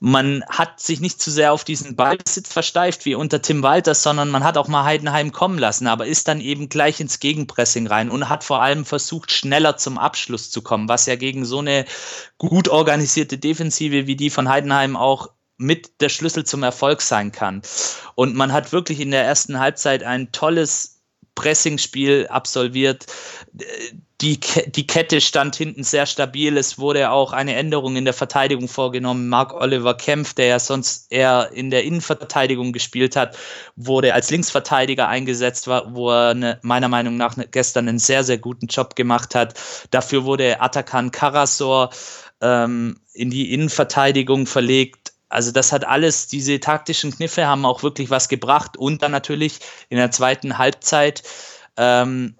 man hat sich nicht zu sehr auf diesen Ballbesitz versteift wie unter Tim Walters, sondern man hat auch mal Heidenheim kommen lassen, aber ist dann eben gleich ins Gegenpressing rein und hat vor allem versucht, schneller zum Abschluss zu kommen, was ja gegen so eine gut organisierte Defensive wie die von Heidenheim auch mit der Schlüssel zum Erfolg sein kann. Und man hat wirklich in der ersten Halbzeit ein tolles Pressingspiel absolviert. Die, die Kette stand hinten sehr stabil. Es wurde auch eine Änderung in der Verteidigung vorgenommen. Mark Oliver Kempf, der ja sonst eher in der Innenverteidigung gespielt hat, wurde als Linksverteidiger eingesetzt, wo er eine, meiner Meinung nach gestern einen sehr, sehr guten Job gemacht hat. Dafür wurde Atakan Karasor ähm, in die Innenverteidigung verlegt also das hat alles, diese taktischen Kniffe haben auch wirklich was gebracht und dann natürlich in der zweiten Halbzeit ähm,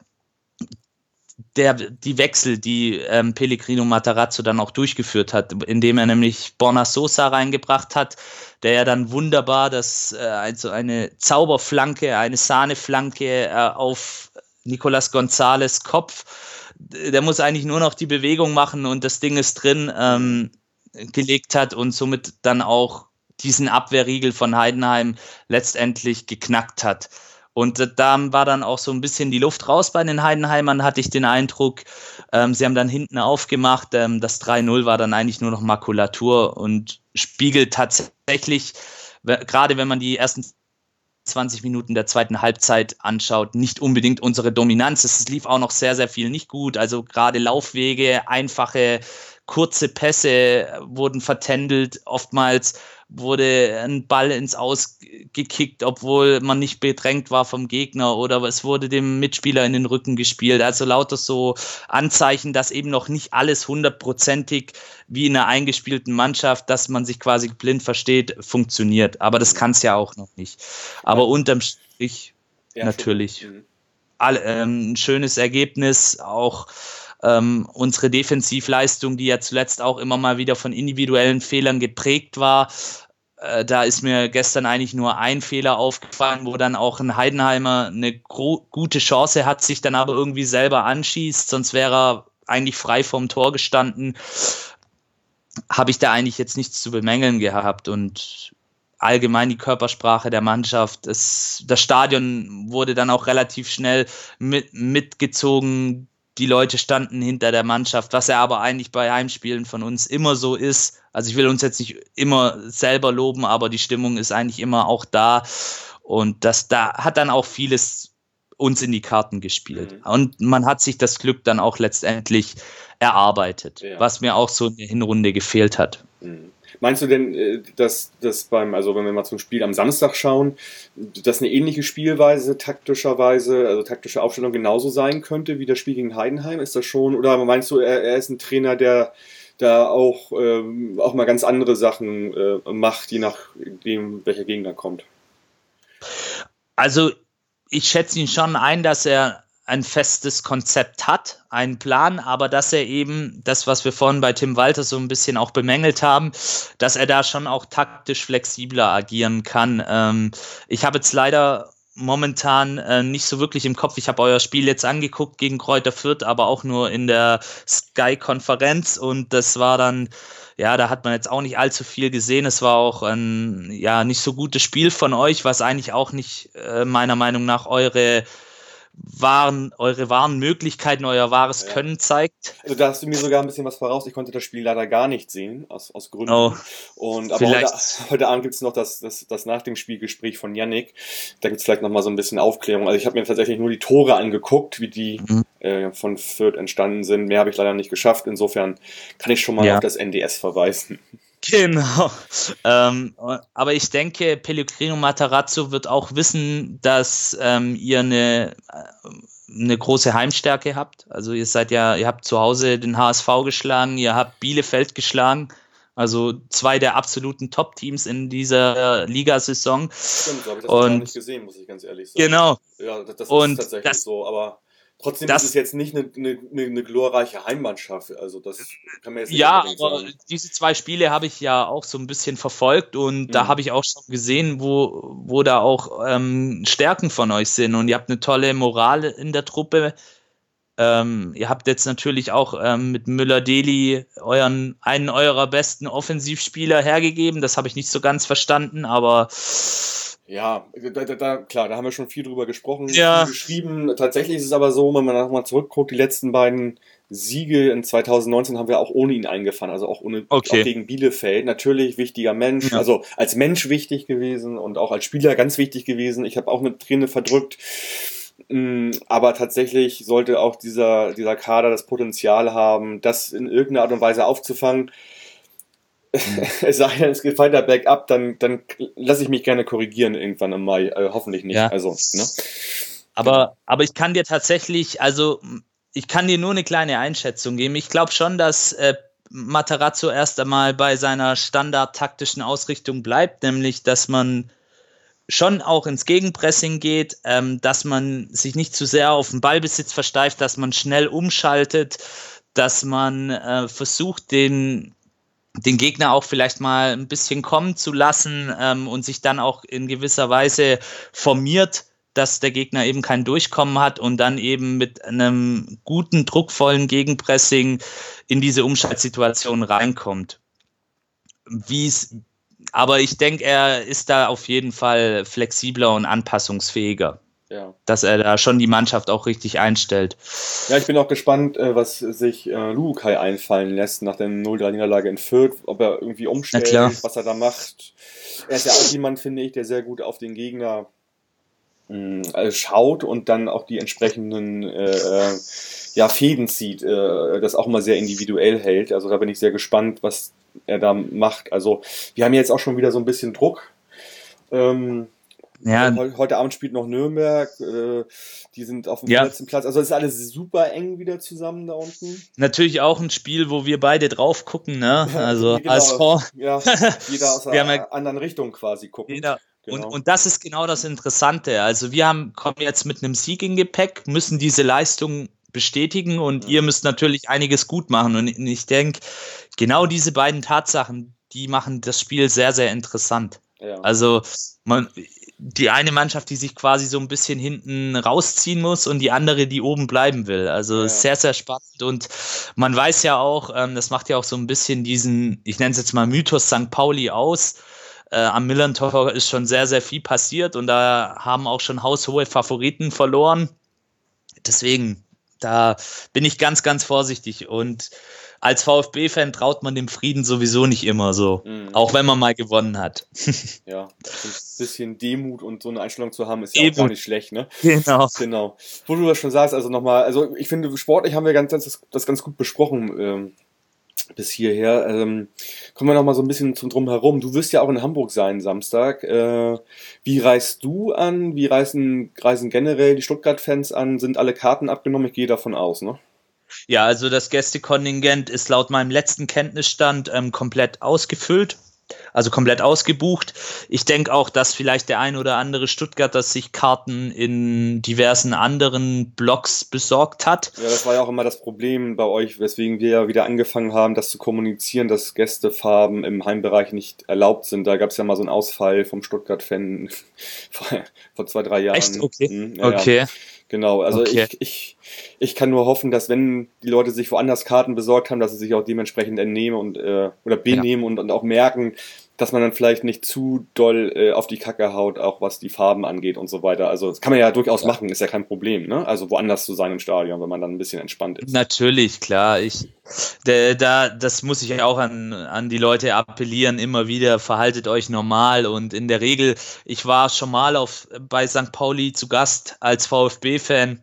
der, die Wechsel, die ähm, Pellegrino Matarazzo dann auch durchgeführt hat, indem er nämlich Borna Sosa reingebracht hat, der ja dann wunderbar das, äh, also eine Zauberflanke, eine Sahneflanke äh, auf Nicolas Gonzales Kopf. Der muss eigentlich nur noch die Bewegung machen und das Ding ist drin. Ähm, gelegt hat und somit dann auch diesen Abwehrriegel von Heidenheim letztendlich geknackt hat. Und da war dann auch so ein bisschen die Luft raus bei den Heidenheimern, hatte ich den Eindruck. Ähm, sie haben dann hinten aufgemacht. Ähm, das 3-0 war dann eigentlich nur noch Makulatur und spiegelt tatsächlich, gerade wenn man die ersten 20 Minuten der zweiten Halbzeit anschaut, nicht unbedingt unsere Dominanz. Es lief auch noch sehr, sehr viel nicht gut. Also gerade Laufwege, einfache kurze Pässe wurden vertändelt. Oftmals wurde ein Ball ins Aus gekickt, obwohl man nicht bedrängt war vom Gegner oder es wurde dem Mitspieler in den Rücken gespielt. Also lauter so Anzeichen, dass eben noch nicht alles hundertprozentig wie in einer eingespielten Mannschaft, dass man sich quasi blind versteht, funktioniert. Aber das kann es ja auch noch nicht. Aber unterm Strich ja, natürlich. Mhm. All, ähm, ein schönes Ergebnis, auch ähm, unsere Defensivleistung, die ja zuletzt auch immer mal wieder von individuellen Fehlern geprägt war, äh, da ist mir gestern eigentlich nur ein Fehler aufgefallen, wo dann auch ein Heidenheimer eine gute Chance hat, sich dann aber irgendwie selber anschießt, sonst wäre er eigentlich frei vom Tor gestanden. Habe ich da eigentlich jetzt nichts zu bemängeln gehabt und allgemein die Körpersprache der Mannschaft. Es, das Stadion wurde dann auch relativ schnell mit, mitgezogen die Leute standen hinter der Mannschaft, was ja aber eigentlich bei Heimspielen von uns immer so ist. Also ich will uns jetzt nicht immer selber loben, aber die Stimmung ist eigentlich immer auch da. Und das da hat dann auch vieles uns in die Karten gespielt. Mhm. Und man hat sich das Glück dann auch letztendlich erarbeitet, ja. was mir auch so in der Hinrunde gefehlt hat. Mhm. Meinst du denn, äh, dass das beim, also wenn wir mal zum Spiel am Samstag schauen, dass eine ähnliche Spielweise taktischerweise, also taktische Aufstellung genauso sein könnte wie das Spiel gegen Heidenheim? Ist das schon, oder meinst du, er, er ist ein Trainer, der da auch, ähm, auch mal ganz andere Sachen äh, macht, je nachdem, welcher Gegner kommt? Also ich schätze ihn schon ein, dass er ein festes Konzept hat, einen Plan, aber dass er eben das, was wir vorhin bei Tim Walter so ein bisschen auch bemängelt haben, dass er da schon auch taktisch flexibler agieren kann. Ähm, ich habe jetzt leider momentan äh, nicht so wirklich im Kopf. Ich habe euer Spiel jetzt angeguckt gegen Kräuter Fürth, aber auch nur in der Sky-Konferenz und das war dann ja, da hat man jetzt auch nicht allzu viel gesehen. Es war auch ein ja nicht so gutes Spiel von euch, was eigentlich auch nicht äh, meiner Meinung nach eure wahren, eure wahren Möglichkeiten, euer wahres ja. Können zeigt. Also da hast du mir sogar ein bisschen was voraus. Ich konnte das Spiel leider gar nicht sehen, aus, aus Gründen. Oh, und aber heute, heute, Abend gibt es noch das, das, das nach dem Spielgespräch von Yannick. Da gibt es vielleicht nochmal so ein bisschen Aufklärung. Also ich habe mir tatsächlich nur die Tore angeguckt, wie die mhm. äh, von Fürth entstanden sind. Mehr habe ich leider nicht geschafft. Insofern kann ich schon mal ja. auf das NDS verweisen. Genau. Ähm, aber ich denke, Pellegrino Matarazzo wird auch wissen, dass ähm, ihr eine, äh, eine große Heimstärke habt. Also ihr seid ja, ihr habt zu Hause den HSV geschlagen, ihr habt Bielefeld geschlagen. Also zwei der absoluten Top-Teams in dieser Ligasaison. Stimmt, habe ich das und, gar nicht gesehen, muss ich ganz ehrlich sagen. Genau. Ja, das, das ist tatsächlich das, so, aber Trotzdem das, ist es jetzt nicht eine, eine, eine, glorreiche Heimmannschaft. Also das kann man jetzt nicht Ja, aber sagen. diese zwei Spiele habe ich ja auch so ein bisschen verfolgt und mhm. da habe ich auch schon gesehen, wo, wo da auch ähm, Stärken von euch sind. Und ihr habt eine tolle Moral in der Truppe. Ähm, ihr habt jetzt natürlich auch ähm, mit Müller-Deli euren, einen eurer besten Offensivspieler hergegeben. Das habe ich nicht so ganz verstanden, aber ja, da, da, klar, da haben wir schon viel drüber gesprochen, ja. geschrieben. Tatsächlich ist es aber so, wenn man nochmal zurückguckt, die letzten beiden Siege in 2019 haben wir auch ohne ihn eingefahren, also auch ohne okay. auch gegen Bielefeld. Natürlich wichtiger Mensch, ja. also als Mensch wichtig gewesen und auch als Spieler ganz wichtig gewesen. Ich habe auch eine Träne verdrückt. Mm, aber tatsächlich sollte auch dieser, dieser Kader das Potenzial haben, das in irgendeiner Art und Weise aufzufangen. es sei denn, es geht weiter bergab, dann, dann lasse ich mich gerne korrigieren irgendwann im Mai. Äh, hoffentlich nicht. Ja. Also, ne? aber, aber ich kann dir tatsächlich, also ich kann dir nur eine kleine Einschätzung geben. Ich glaube schon, dass äh, Matarazzo erst einmal bei seiner standardtaktischen Ausrichtung bleibt, nämlich dass man schon auch ins Gegenpressing geht, ähm, dass man sich nicht zu sehr auf den Ballbesitz versteift, dass man schnell umschaltet, dass man äh, versucht, den den Gegner auch vielleicht mal ein bisschen kommen zu lassen ähm, und sich dann auch in gewisser Weise formiert, dass der Gegner eben kein Durchkommen hat und dann eben mit einem guten, druckvollen Gegenpressing in diese Umschaltsituation reinkommt. Wie es, aber ich denke, er ist da auf jeden Fall flexibler und anpassungsfähiger ja. dass er da schon die Mannschaft auch richtig einstellt. Ja, ich bin auch gespannt, äh, was sich äh, Lukai einfallen lässt nach der 0-3-Niederlage in Fürth, ob er irgendwie umstellt, was er da macht. Er ist ja auch jemand, finde ich, der sehr gut auf den Gegner äh, schaut und dann auch die entsprechenden äh, äh, ja, Fäden zieht, äh, das auch mal sehr individuell hält. Also da bin ich sehr gespannt, was er da macht. Also wir haben jetzt auch schon wieder so ein bisschen Druck. Ähm, ja. Heute Abend spielt noch Nürnberg. Äh, die sind auf dem ja. letzten Platz. Also es ist alles super eng wieder zusammen da unten. Natürlich auch ein Spiel, wo wir beide drauf gucken, ne? Also genau, als Vor ja, jeder aus einer anderen Richtung quasi gucken. Jeder. Genau. Und, und das ist genau das Interessante. Also wir haben, kommen jetzt mit einem Sieg in Gepäck, müssen diese Leistung bestätigen und ja. ihr müsst natürlich einiges gut machen. Und ich denke, genau diese beiden Tatsachen, die machen das Spiel sehr, sehr interessant. Ja. Also man, die eine Mannschaft, die sich quasi so ein bisschen hinten rausziehen muss und die andere, die oben bleiben will. Also ja. sehr, sehr spannend und man weiß ja auch, ähm, das macht ja auch so ein bisschen diesen, ich nenne es jetzt mal Mythos St. Pauli aus. Äh, am Millantor ist schon sehr, sehr viel passiert und da haben auch schon haushohe Favoriten verloren. Deswegen, da bin ich ganz, ganz vorsichtig und als VfB-Fan traut man dem Frieden sowieso nicht immer so, mhm. auch wenn man mal gewonnen hat. ja, ein bisschen Demut und so eine Einstellung zu haben, ist ja auch gar nicht schlecht, ne? Genau. Genau. Wo du das schon sagst, also nochmal, also ich finde, sportlich haben wir ganz, das, das ganz gut besprochen. Ähm, bis hierher. Ähm, kommen wir noch mal so ein bisschen zum Drumherum. Du wirst ja auch in Hamburg sein Samstag. Äh, wie reist du an? Wie reisen, reisen generell die Stuttgart-Fans an? Sind alle Karten abgenommen? Ich gehe davon aus, ne? Ja, also das Gästekontingent ist laut meinem letzten Kenntnisstand ähm, komplett ausgefüllt. Also komplett ausgebucht. Ich denke auch, dass vielleicht der ein oder andere Stuttgarter sich Karten in diversen anderen Blogs besorgt hat. Ja, das war ja auch immer das Problem bei euch, weswegen wir ja wieder angefangen haben, das zu kommunizieren, dass Gästefarben im Heimbereich nicht erlaubt sind. Da gab es ja mal so einen Ausfall vom Stuttgart-Fan vor, vor, zwei, drei Jahren. Echt? Okay. Hm, ja, okay. Genau, also okay. ich, ich Ich kann nur hoffen, dass wenn die Leute sich woanders Karten besorgt haben, dass sie sich auch dementsprechend entnehmen und äh, oder benehmen ja. und, und auch merken, dass man dann vielleicht nicht zu doll äh, auf die Kacke haut, auch was die Farben angeht und so weiter. Also das kann man ja durchaus ja. machen, ist ja kein Problem, ne? Also woanders zu sein im Stadion, wenn man dann ein bisschen entspannt ist. Natürlich, klar. Ich, da, da, das muss ich auch an, an die Leute appellieren, immer wieder, verhaltet euch normal und in der Regel, ich war schon mal auf, bei St. Pauli zu Gast als VfB-Fan,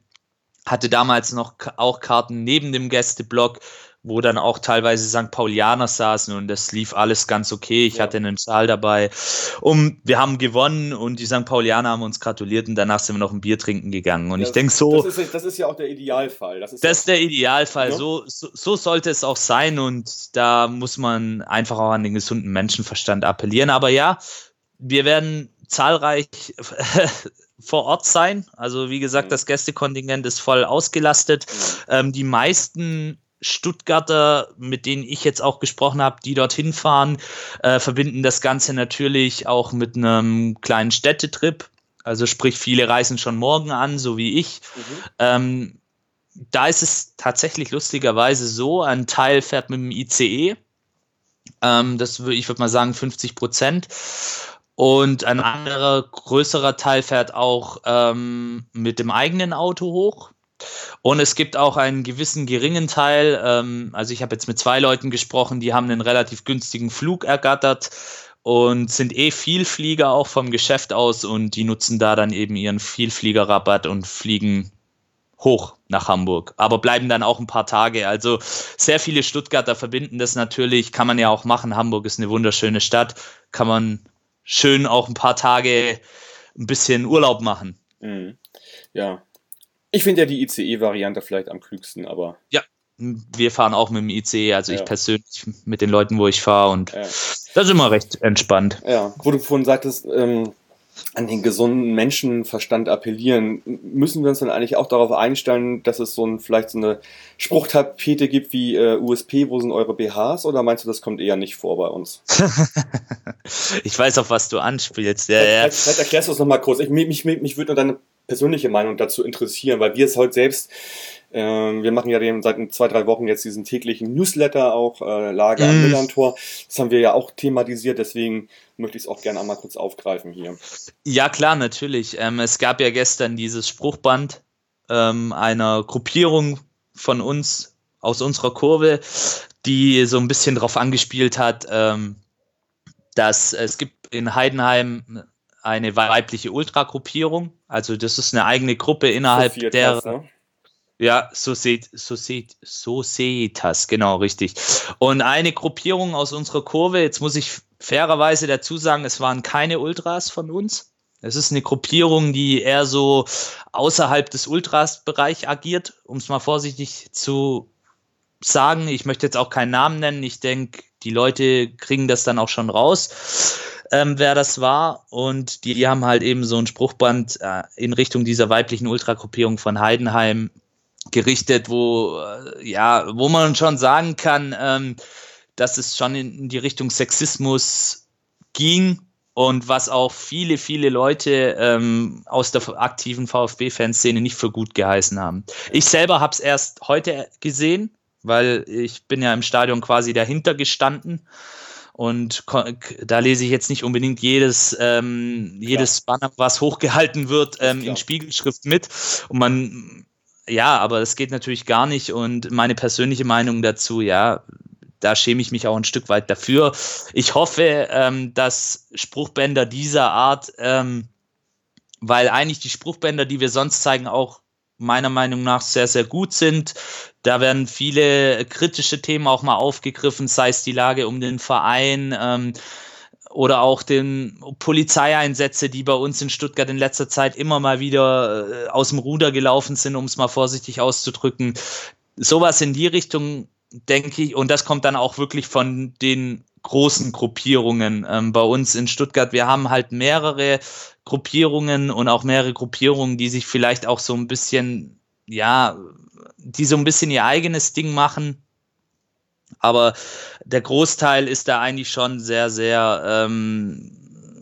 hatte damals noch auch Karten neben dem Gästeblock wo dann auch teilweise St. Paulianer saßen und das lief alles ganz okay. Ich ja. hatte einen Saal dabei. Um, wir haben gewonnen und die St. Paulianer haben uns gratuliert und danach sind wir noch ein Bier trinken gegangen. Und das, ich denke so. Das ist, das ist, ja auch der Idealfall. Das ist, das ist der Idealfall. Ja. So, so, so, sollte es auch sein und da muss man einfach auch an den gesunden Menschenverstand appellieren. Aber ja, wir werden zahlreich vor Ort sein. Also wie gesagt, mhm. das Gästekontingent ist voll ausgelastet. Mhm. Ähm, die meisten Stuttgarter, mit denen ich jetzt auch gesprochen habe, die dorthin fahren, äh, verbinden das Ganze natürlich auch mit einem kleinen Städtetrip. Also sprich, viele reisen schon morgen an, so wie ich. Mhm. Ähm, da ist es tatsächlich lustigerweise so, ein Teil fährt mit dem ICE. Ähm, das würde ich würde mal sagen 50 Prozent. Und ein anderer größerer Teil fährt auch ähm, mit dem eigenen Auto hoch. Und es gibt auch einen gewissen geringen Teil, ähm, also ich habe jetzt mit zwei Leuten gesprochen, die haben einen relativ günstigen Flug ergattert und sind eh Vielflieger auch vom Geschäft aus und die nutzen da dann eben ihren Vielfliegerrabatt und fliegen hoch nach Hamburg, aber bleiben dann auch ein paar Tage. Also sehr viele Stuttgarter verbinden das natürlich, kann man ja auch machen. Hamburg ist eine wunderschöne Stadt, kann man schön auch ein paar Tage ein bisschen Urlaub machen. Mhm. Ja, ich finde ja die ICE-Variante vielleicht am klügsten, aber. Ja, wir fahren auch mit dem ICE, also ja. ich persönlich mit den Leuten, wo ich fahre und ja. das ist immer recht entspannt. Ja, wo du vorhin sagtest, ähm, an den gesunden Menschenverstand appellieren, müssen wir uns dann eigentlich auch darauf einstellen, dass es so ein, vielleicht so eine Spruchtapete gibt wie äh, USP, wo sind eure BHs, oder meinst du, das kommt eher nicht vor bei uns? ich weiß, auf was du anspielst. Ja, ja. Vielleicht, vielleicht erklärst du es nochmal kurz. Ich, mich, mich, mich würde nur deine persönliche Meinung dazu interessieren, weil wir es heute selbst, äh, wir machen ja den, seit zwei, drei Wochen jetzt diesen täglichen Newsletter auch, äh, Lage am mm. Millantor. Das haben wir ja auch thematisiert, deswegen möchte ich es auch gerne einmal kurz aufgreifen hier. Ja, klar, natürlich. Ähm, es gab ja gestern dieses Spruchband ähm, einer Gruppierung von uns aus unserer Kurve, die so ein bisschen darauf angespielt hat, ähm, dass es gibt in Heidenheim eine weibliche Ultragruppierung. Also das ist eine eigene Gruppe innerhalb so der. Das, ne? Ja, so seht, so seht, so seht das, genau, richtig. Und eine Gruppierung aus unserer Kurve, jetzt muss ich fairerweise dazu sagen, es waren keine Ultras von uns. Es ist eine Gruppierung, die eher so außerhalb des Ultras-Bereich agiert, um es mal vorsichtig zu sagen. Ich möchte jetzt auch keinen Namen nennen. Ich denke, die Leute kriegen das dann auch schon raus ähm, wer das war. Und die, die, haben halt eben so ein Spruchband äh, in Richtung dieser weiblichen Ultragruppierung von Heidenheim gerichtet, wo, äh, ja, wo man schon sagen kann, ähm, dass es schon in, die Richtung Sexismus ging und was auch viele, viele Leute ähm, aus der aktiven VfB-Fanszene nicht für gut geheißen haben. Ich selber habe es erst heute gesehen, weil ich bin ja im Stadion quasi dahinter gestanden und da lese ich jetzt nicht unbedingt jedes, ähm, jedes Banner, was hochgehalten wird, ähm, in Spiegelschrift mit. Und man, ja, aber das geht natürlich gar nicht. Und meine persönliche Meinung dazu, ja, da schäme ich mich auch ein Stück weit dafür. Ich hoffe, ähm, dass Spruchbänder dieser Art, ähm, weil eigentlich die Spruchbänder, die wir sonst zeigen, auch meiner Meinung nach sehr, sehr gut sind. Da werden viele kritische Themen auch mal aufgegriffen, sei es die Lage um den Verein ähm, oder auch den Polizeieinsätze, die bei uns in Stuttgart in letzter Zeit immer mal wieder äh, aus dem Ruder gelaufen sind, um es mal vorsichtig auszudrücken. Sowas in die Richtung, denke ich, und das kommt dann auch wirklich von den großen Gruppierungen ähm, bei uns in Stuttgart. Wir haben halt mehrere Gruppierungen und auch mehrere Gruppierungen, die sich vielleicht auch so ein bisschen, ja, die so ein bisschen ihr eigenes Ding machen. Aber der Großteil ist da eigentlich schon sehr, sehr ähm,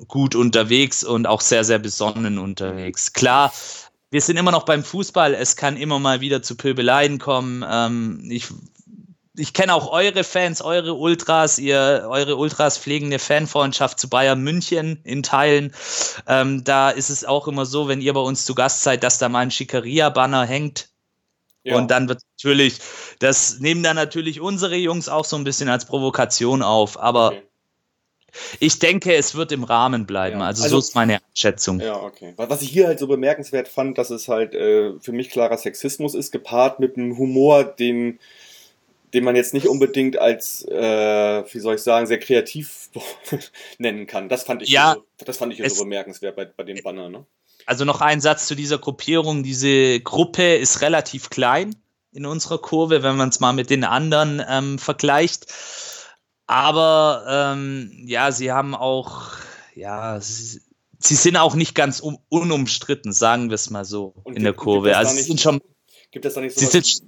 gut unterwegs und auch sehr, sehr besonnen unterwegs. Klar, wir sind immer noch beim Fußball. Es kann immer mal wieder zu Pöbeleien kommen. Ähm, ich ich kenne auch eure Fans, eure Ultras, ihr, eure Ultras pflegen eine Fanfreundschaft zu Bayern München in Teilen. Ähm, da ist es auch immer so, wenn ihr bei uns zu Gast seid, dass da mal ein Schickeria-Banner hängt. Ja. Und dann wird natürlich, das nehmen dann natürlich unsere Jungs auch so ein bisschen als Provokation auf. Aber okay. Ich denke, es wird im Rahmen bleiben. Ja. Also, also, so ist meine Einschätzung. Ja, okay. Was ich hier halt so bemerkenswert fand, dass es halt äh, für mich klarer Sexismus ist, gepaart mit einem Humor, den, den man jetzt nicht unbedingt als, äh, wie soll ich sagen, sehr kreativ nennen kann. Das fand ich, ja, so, das fand ich so bemerkenswert bei, bei den Bannern. Ne? Also noch ein Satz zu dieser Gruppierung. Diese Gruppe ist relativ klein in unserer Kurve, wenn man es mal mit den anderen ähm, vergleicht. Aber ähm, ja, sie haben auch, ja, sie, sie, sind auch nicht ganz un unumstritten, sagen wir es mal so, Und in der Kurve. Also sie sind schon. Gibt es da nicht so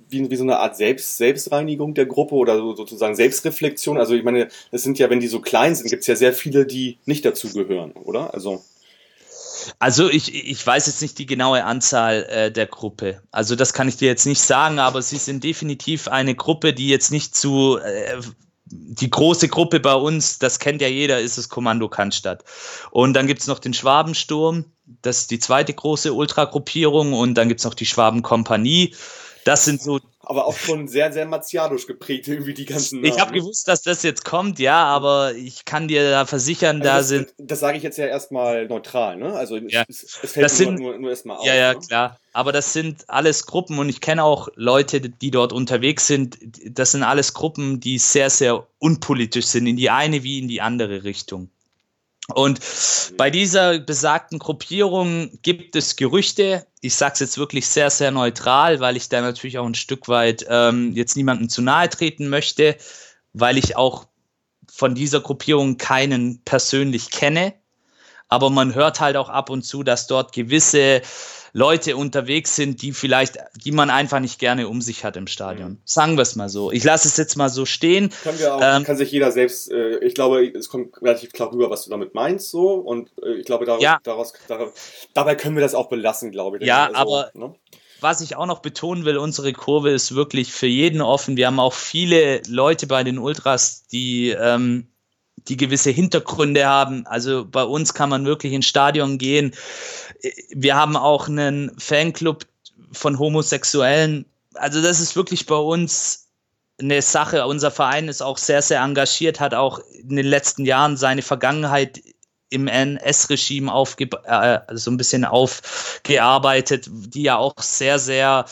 wie, wie, so eine Art Selbst, Selbstreinigung der Gruppe oder so, sozusagen Selbstreflexion? Also ich meine, es sind ja, wenn die so klein sind, gibt es ja sehr viele, die nicht dazu gehören, oder? Also also ich, ich weiß jetzt nicht die genaue Anzahl äh, der Gruppe. Also das kann ich dir jetzt nicht sagen, aber sie sind definitiv eine Gruppe, die jetzt nicht zu äh, die große Gruppe bei uns, das kennt ja jeder, ist das Kommando Cannstatt. Und dann gibt es noch den Schwabensturm, das ist die zweite große Ultragruppierung und dann gibt es noch die Schwabenkompanie. Das sind so aber auch schon sehr, sehr martialisch geprägt, irgendwie die ganzen Namen. Ich habe gewusst, dass das jetzt kommt, ja, aber ich kann dir da versichern, also da das, sind. Das sage ich jetzt ja erstmal neutral, ne? Also ja. es, es fällt das nur, sind, nur, nur erstmal auf. Ja, ja, ne? klar. Aber das sind alles Gruppen und ich kenne auch Leute, die dort unterwegs sind. Das sind alles Gruppen, die sehr, sehr unpolitisch sind, in die eine wie in die andere Richtung. Und bei dieser besagten Gruppierung gibt es Gerüchte. Ich sage es jetzt wirklich sehr, sehr neutral, weil ich da natürlich auch ein Stück weit ähm, jetzt niemandem zu nahe treten möchte, weil ich auch von dieser Gruppierung keinen persönlich kenne. Aber man hört halt auch ab und zu, dass dort gewisse Leute unterwegs sind, die vielleicht, die man einfach nicht gerne um sich hat im Stadion. Mhm. Sagen wir es mal so. Ich lasse es jetzt mal so stehen. Kann, wir auch, ähm, kann sich jeder selbst, äh, ich glaube, es kommt relativ klar rüber, was du damit meinst, so. Und äh, ich glaube, daraus, ja. daraus, daraus, dabei können wir das auch belassen, glaube ich. Ja, also, aber ne? was ich auch noch betonen will, unsere Kurve ist wirklich für jeden offen. Wir haben auch viele Leute bei den Ultras, die ähm, die gewisse Hintergründe haben. Also bei uns kann man wirklich ins Stadion gehen. Wir haben auch einen Fanclub von Homosexuellen. Also das ist wirklich bei uns eine Sache. Unser Verein ist auch sehr, sehr engagiert, hat auch in den letzten Jahren seine Vergangenheit im NS-Regime äh, so ein bisschen aufgearbeitet, die ja auch sehr, sehr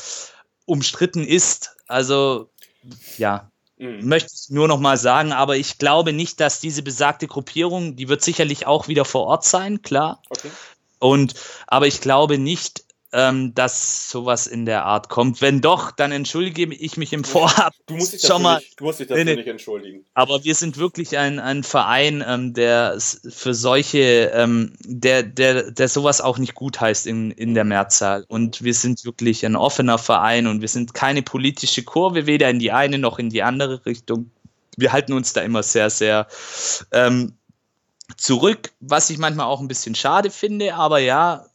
umstritten ist. Also ja, Mhm. Möchte ich nur noch mal sagen, aber ich glaube nicht, dass diese besagte Gruppierung, die wird sicherlich auch wieder vor Ort sein, klar. Okay. Und, aber ich glaube nicht, ähm, dass sowas in der Art kommt. Wenn doch, dann entschuldige ich mich im Vorab. Du musst dich schon mal, nicht, du musst dich dafür nee, nicht entschuldigen. Aber wir sind wirklich ein, ein Verein, ähm, der für solche, ähm, der, der, der sowas auch nicht gut heißt in, in der Mehrzahl. Und wir sind wirklich ein offener Verein und wir sind keine politische Kurve, weder in die eine noch in die andere Richtung. Wir halten uns da immer sehr, sehr ähm, zurück, was ich manchmal auch ein bisschen schade finde, aber ja,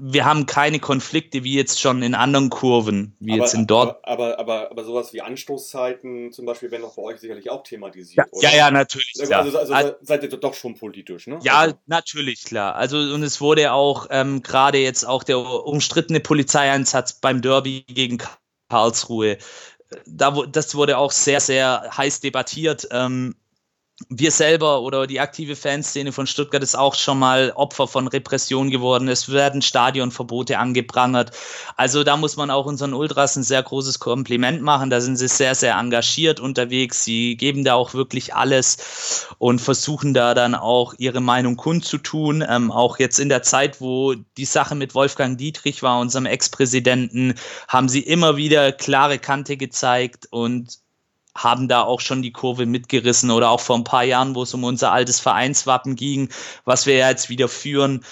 wir haben keine Konflikte wie jetzt schon in anderen Kurven, wie aber, jetzt in dort. Aber, aber, aber, aber sowas wie Anstoßzeiten zum Beispiel werden doch bei euch sicherlich auch thematisiert. Ja, ja, ja, natürlich. Also, also, also, also, seid ihr doch schon politisch, ne? Ja, also. natürlich, klar. Also und es wurde auch ähm, gerade jetzt auch der umstrittene Polizeieinsatz beim Derby gegen Karlsruhe. Da, das wurde auch sehr, sehr heiß debattiert. Ähm, wir selber oder die aktive Fanszene von Stuttgart ist auch schon mal Opfer von Repression geworden. Es werden Stadionverbote angeprangert. Also da muss man auch unseren Ultras ein sehr großes Kompliment machen. Da sind sie sehr, sehr engagiert unterwegs. Sie geben da auch wirklich alles und versuchen da dann auch ihre Meinung kundzutun. Ähm, auch jetzt in der Zeit, wo die Sache mit Wolfgang Dietrich war, unserem Ex-Präsidenten, haben sie immer wieder klare Kante gezeigt und haben da auch schon die Kurve mitgerissen oder auch vor ein paar Jahren, wo es um unser altes Vereinswappen ging, was wir ja jetzt wieder führen.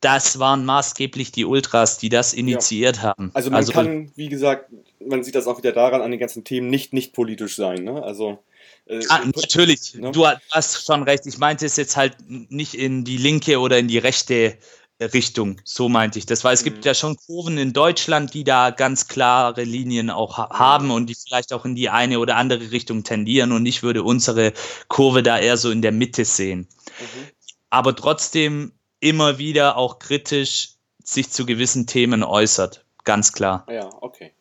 Das waren maßgeblich die Ultras, die das initiiert ja. haben. Also man also, kann, wie gesagt, man sieht das auch wieder daran an den ganzen Themen, nicht nicht politisch sein. Ne? Also äh, ah, natürlich, ne? du hast schon recht. Ich meinte es jetzt halt nicht in die linke oder in die rechte Richtung, so meinte ich das, weil es mhm. gibt ja schon Kurven in Deutschland, die da ganz klare Linien auch ha haben und die vielleicht auch in die eine oder andere Richtung tendieren und ich würde unsere Kurve da eher so in der Mitte sehen. Mhm. Aber trotzdem immer wieder auch kritisch sich zu gewissen Themen äußert, ganz klar. Ja, okay.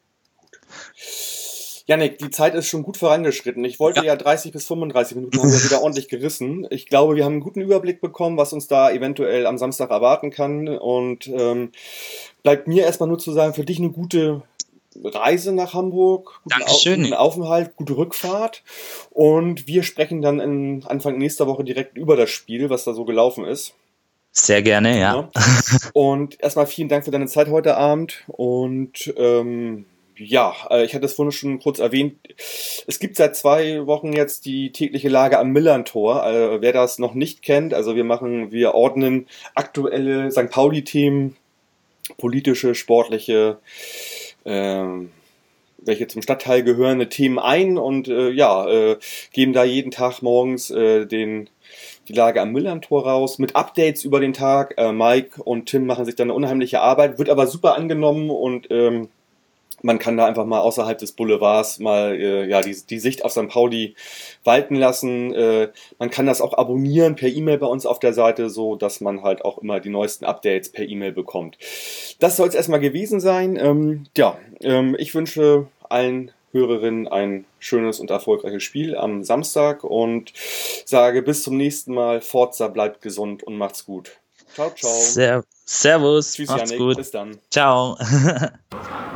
Janik, die Zeit ist schon gut vorangeschritten. Ich wollte ja, ja 30 bis 35 Minuten haben wir wieder ordentlich gerissen. Ich glaube, wir haben einen guten Überblick bekommen, was uns da eventuell am Samstag erwarten kann. Und ähm, bleibt mir erstmal nur zu sagen, für dich eine gute Reise nach Hamburg, guten, Dankeschön. guten Aufenthalt, gute Rückfahrt. Und wir sprechen dann in Anfang nächster Woche direkt über das Spiel, was da so gelaufen ist. Sehr gerne, ja. ja. Und erstmal vielen Dank für deine Zeit heute Abend und ähm, ja, äh, ich hatte es vorhin schon kurz erwähnt. Es gibt seit zwei Wochen jetzt die tägliche Lage am Millern-Tor. Äh, wer das noch nicht kennt, also wir machen, wir ordnen aktuelle St. Pauli-Themen, politische, sportliche, ähm, welche zum Stadtteil gehörende Themen ein und äh, ja, äh, geben da jeden Tag morgens äh, den die Lage am Millern-Tor raus mit Updates über den Tag. Äh, Mike und Tim machen sich da eine unheimliche Arbeit, wird aber super angenommen und ähm, man kann da einfach mal außerhalb des Boulevards mal äh, ja die, die Sicht auf St. Pauli walten lassen. Äh, man kann das auch abonnieren per E-Mail bei uns auf der Seite, so dass man halt auch immer die neuesten Updates per E-Mail bekommt. Das soll es erstmal gewesen sein. Ähm, ja, ähm, ich wünsche allen Hörerinnen ein schönes und erfolgreiches Spiel am Samstag und sage bis zum nächsten Mal. Forza bleibt gesund und macht's gut. Ciao, ciao. Servus. Tschüss, Macht's Janik. Gut. Bis dann. Ciao.